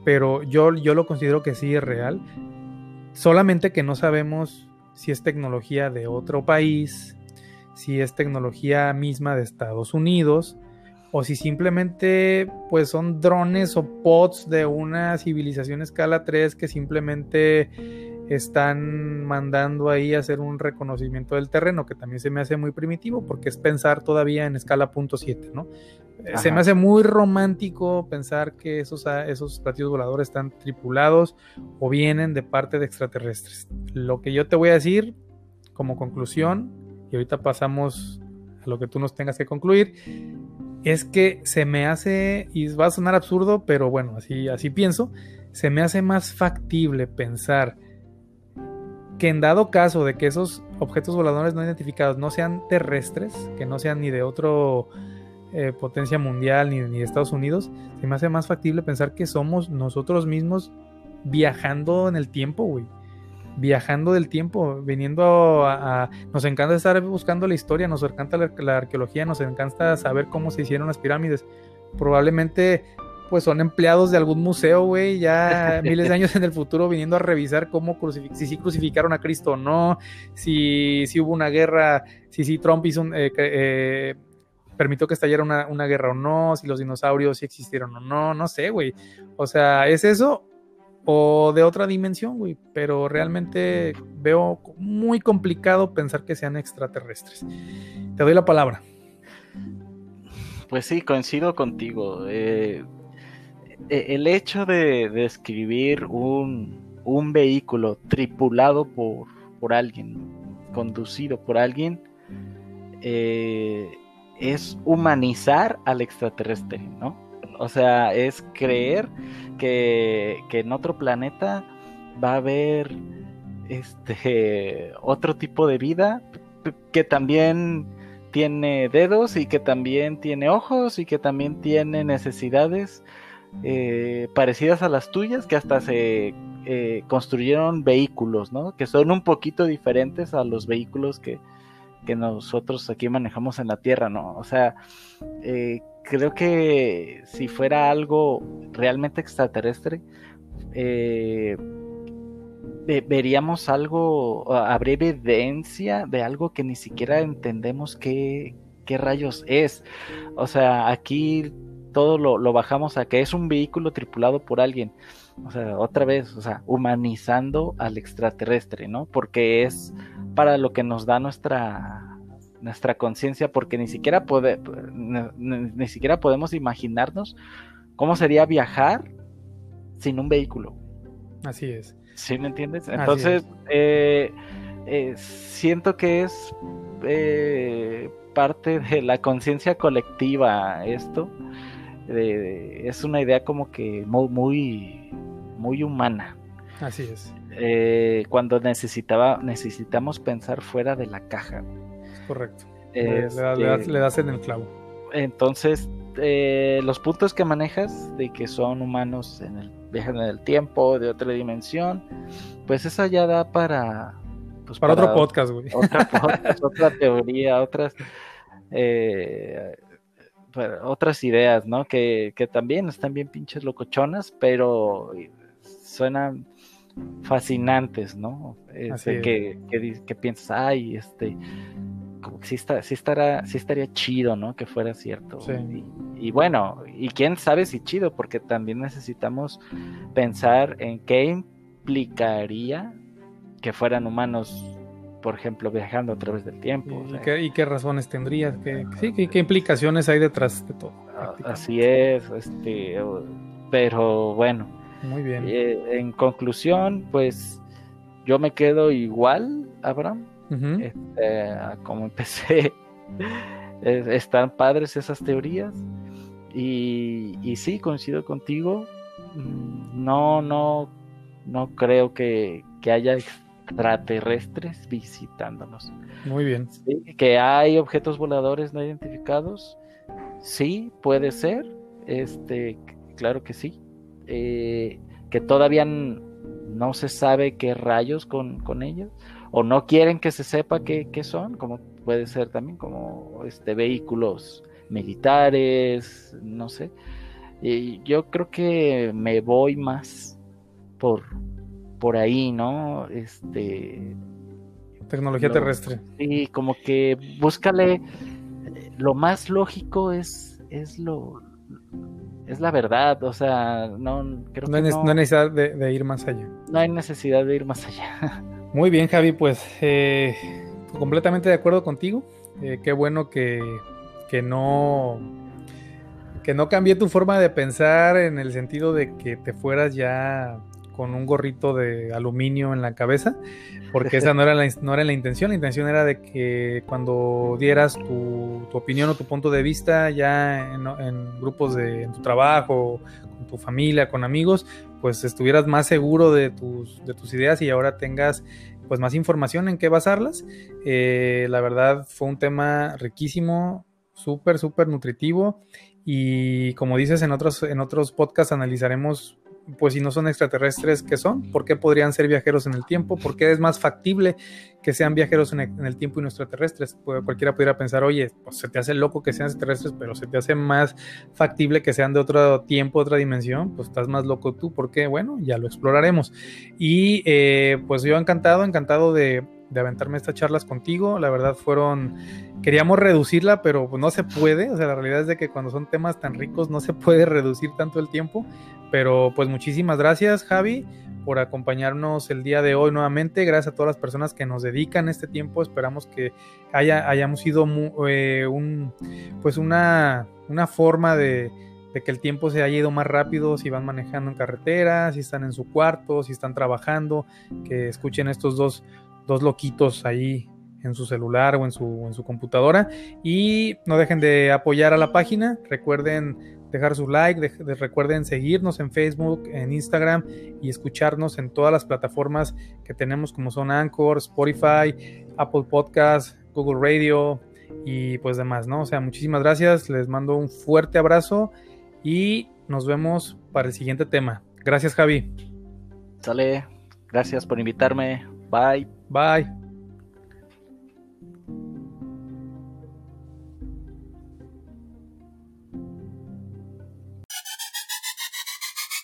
pero yo, yo lo considero que sí es real. Solamente que no sabemos si es tecnología de otro país, si es tecnología misma de Estados Unidos, o si simplemente pues son drones o pods de una civilización escala 3 que simplemente están mandando ahí a hacer un reconocimiento del terreno, que también se me hace muy primitivo, porque es pensar todavía en escala punto .7, ¿no? Eh, se me hace muy romántico pensar que esos, ah, esos platillos voladores están tripulados o vienen de parte de extraterrestres. Lo que yo te voy a decir como conclusión, y ahorita pasamos a lo que tú nos tengas que concluir, es que se me hace, y va a sonar absurdo, pero bueno, así, así pienso, se me hace más factible pensar que en dado caso de que esos objetos voladores no identificados no sean terrestres, que no sean ni de otro eh, potencia mundial ni, ni, de Estados Unidos, se me hace más factible pensar que somos nosotros mismos viajando en el tiempo, güey. Viajando del tiempo, viniendo a, Nos encanta estar buscando la historia, nos encanta la arqueología, nos encanta saber cómo se hicieron las pirámides. Probablemente pues son empleados de algún museo, güey, ya *laughs* miles de años en el futuro viniendo a revisar cómo si sí crucificaron a Cristo o no, si, si hubo una guerra, si sí Trump hizo eh, eh, permitió que estallara una, una, guerra o no, si los dinosaurios sí existieron o no, no sé, güey. O sea, ¿es eso o de otra dimensión, güey? Pero realmente veo muy complicado pensar que sean extraterrestres. Te doy la palabra. Pues sí, coincido contigo. Eh, el hecho de, de escribir un, un, vehículo tripulado por, por, alguien, conducido por alguien, eh, es humanizar al extraterrestre, ¿no? O sea, es creer que, que en otro planeta va a haber este otro tipo de vida que también tiene dedos y que también tiene ojos y que también tiene necesidades eh, parecidas a las tuyas, que hasta se eh, construyeron vehículos, ¿no? Que son un poquito diferentes a los vehículos que, nosotros aquí manejamos en la Tierra, ¿no? O sea, eh, creo que si fuera algo realmente extraterrestre, veríamos algo, habría evidencia de algo que ni siquiera entendemos qué, qué rayos es. O sea, aquí todo lo, bajamos a que es un vehículo tripulado por alguien. O sea, otra vez, o sea, humanizando al extraterrestre, ¿no? Porque es para lo que nos da nuestra nuestra conciencia, porque ni siquiera, ni, siquiera podemos imaginarnos cómo sería viajar sin un vehículo. Así es. ¿Sí me entiendes? Entonces, eh, eh, siento que es eh, parte de la conciencia colectiva esto. Es una idea como que muy, muy, humana. Así es. cuando necesitaba, necesitamos pensar fuera de la caja. Correcto. le, das, en el clavo. Entonces, los puntos que manejas de que son humanos en el viajan en el tiempo, de otra dimensión, pues esa ya da para... Pues para, otro podcast, güey. Otra, *laughs* otra teoría, otras... Eh, otras ideas, ¿no? Que, que, también están bien pinches locochonas, pero suenan fascinantes, ¿no? Este, que, que, que, piensas, ay, este, como que sí, está, sí, estará, sí estaría chido, ¿no? Que fuera cierto. Y, bueno, y quién sabe si chido, porque también necesitamos pensar en qué implicaría que fueran humanos, por ejemplo, viajando a través del tiempo. ¿Y, qué, razones tendría? ¿Qué, sí, qué, implicaciones hay detrás de todo? Ah, así es, este, pero bueno. Muy bien. Eh, en conclusión, pues yo me quedo igual, Abraham este, como *laughs* empecé, están padres esas teorías. Y, y sí, coincido contigo. Mm, no, no, no creo que, haya extraterrestres visitándonos. Muy bien. que hay objetos voladores no identificados. Sí, puede ser. Este, claro que sí. Eh, que todavía no se sabe qué rayos con, con ellos o no quieren que se sepa qué, son, como puede ser también como este vehículos militares, no sé. Y yo creo que me voy más por por ahí, ¿no? Este tecnología terrestre. Sí, como que búscale lo más lógico es es lo es la verdad, o sea, no creo no, hay, no, hay necesidad de ir más allá. No hay necesidad de ir más allá. *laughs* Muy bien, Javi, pues eh, completamente de acuerdo contigo. Eh, qué bueno que, que no que no cambié tu forma de pensar en el sentido de que te fueras ya con un gorrito de aluminio en la cabeza, porque esa *laughs* no era la, no era la intención, la intención era de que cuando dieras tu, opinión o tu punto de vista ya en, grupos de en tu trabajo, con tu familia, con amigos, pues estuvieras más seguro de tus, de tus ideas y ahora tengas pues más información en qué basarlas. Eh, la verdad fue un tema riquísimo, súper, súper nutritivo y como dices en otros, en otros podcasts analizaremos pues si no son extraterrestres, ¿qué son? ¿Por qué podrían ser viajeros en el tiempo? ¿Por qué es más factible que sean viajeros en el, tiempo y extraterrestres? Pues, cualquiera pudiera pensar, oye, pues se te hace loco que sean extraterrestres, pero se te hace más factible que sean de otro tiempo, otra dimensión, pues estás más loco tú, ¿por qué? Bueno, ya lo exploraremos. Y eh, pues yo encantado, encantado de, de aventarme estas charlas contigo. La verdad fueron, queríamos reducirla, pero pues no se puede. O sea, la realidad es de que cuando son temas tan ricos no se puede *laughs* reducir tanto el tiempo. Pero pues muchísimas gracias, Javi, por acompañarnos el día de hoy nuevamente. Gracias a todas las personas que nos dedican este tiempo. Esperamos que haya, hayamos sido eh, un, pues una, una forma de de que el tiempo se haya ido más rápido si van manejando en carretera, si están en su cuarto, si están trabajando, que escuchen estos dos dos loquitos ahí en su celular o en su, en su computadora. Y no dejen de apoyar a la página. Recuerden dejar su like, recuerden seguirnos en Facebook, en Instagram y escucharnos en todas las plataformas que tenemos como son Anchor, Spotify, Apple Podcast, Google Radio y pues demás, ¿no? O sea, muchísimas gracias, les mando un fuerte abrazo y nos vemos para el siguiente tema. Gracias Javi. Sale, gracias por invitarme. Bye. Bye.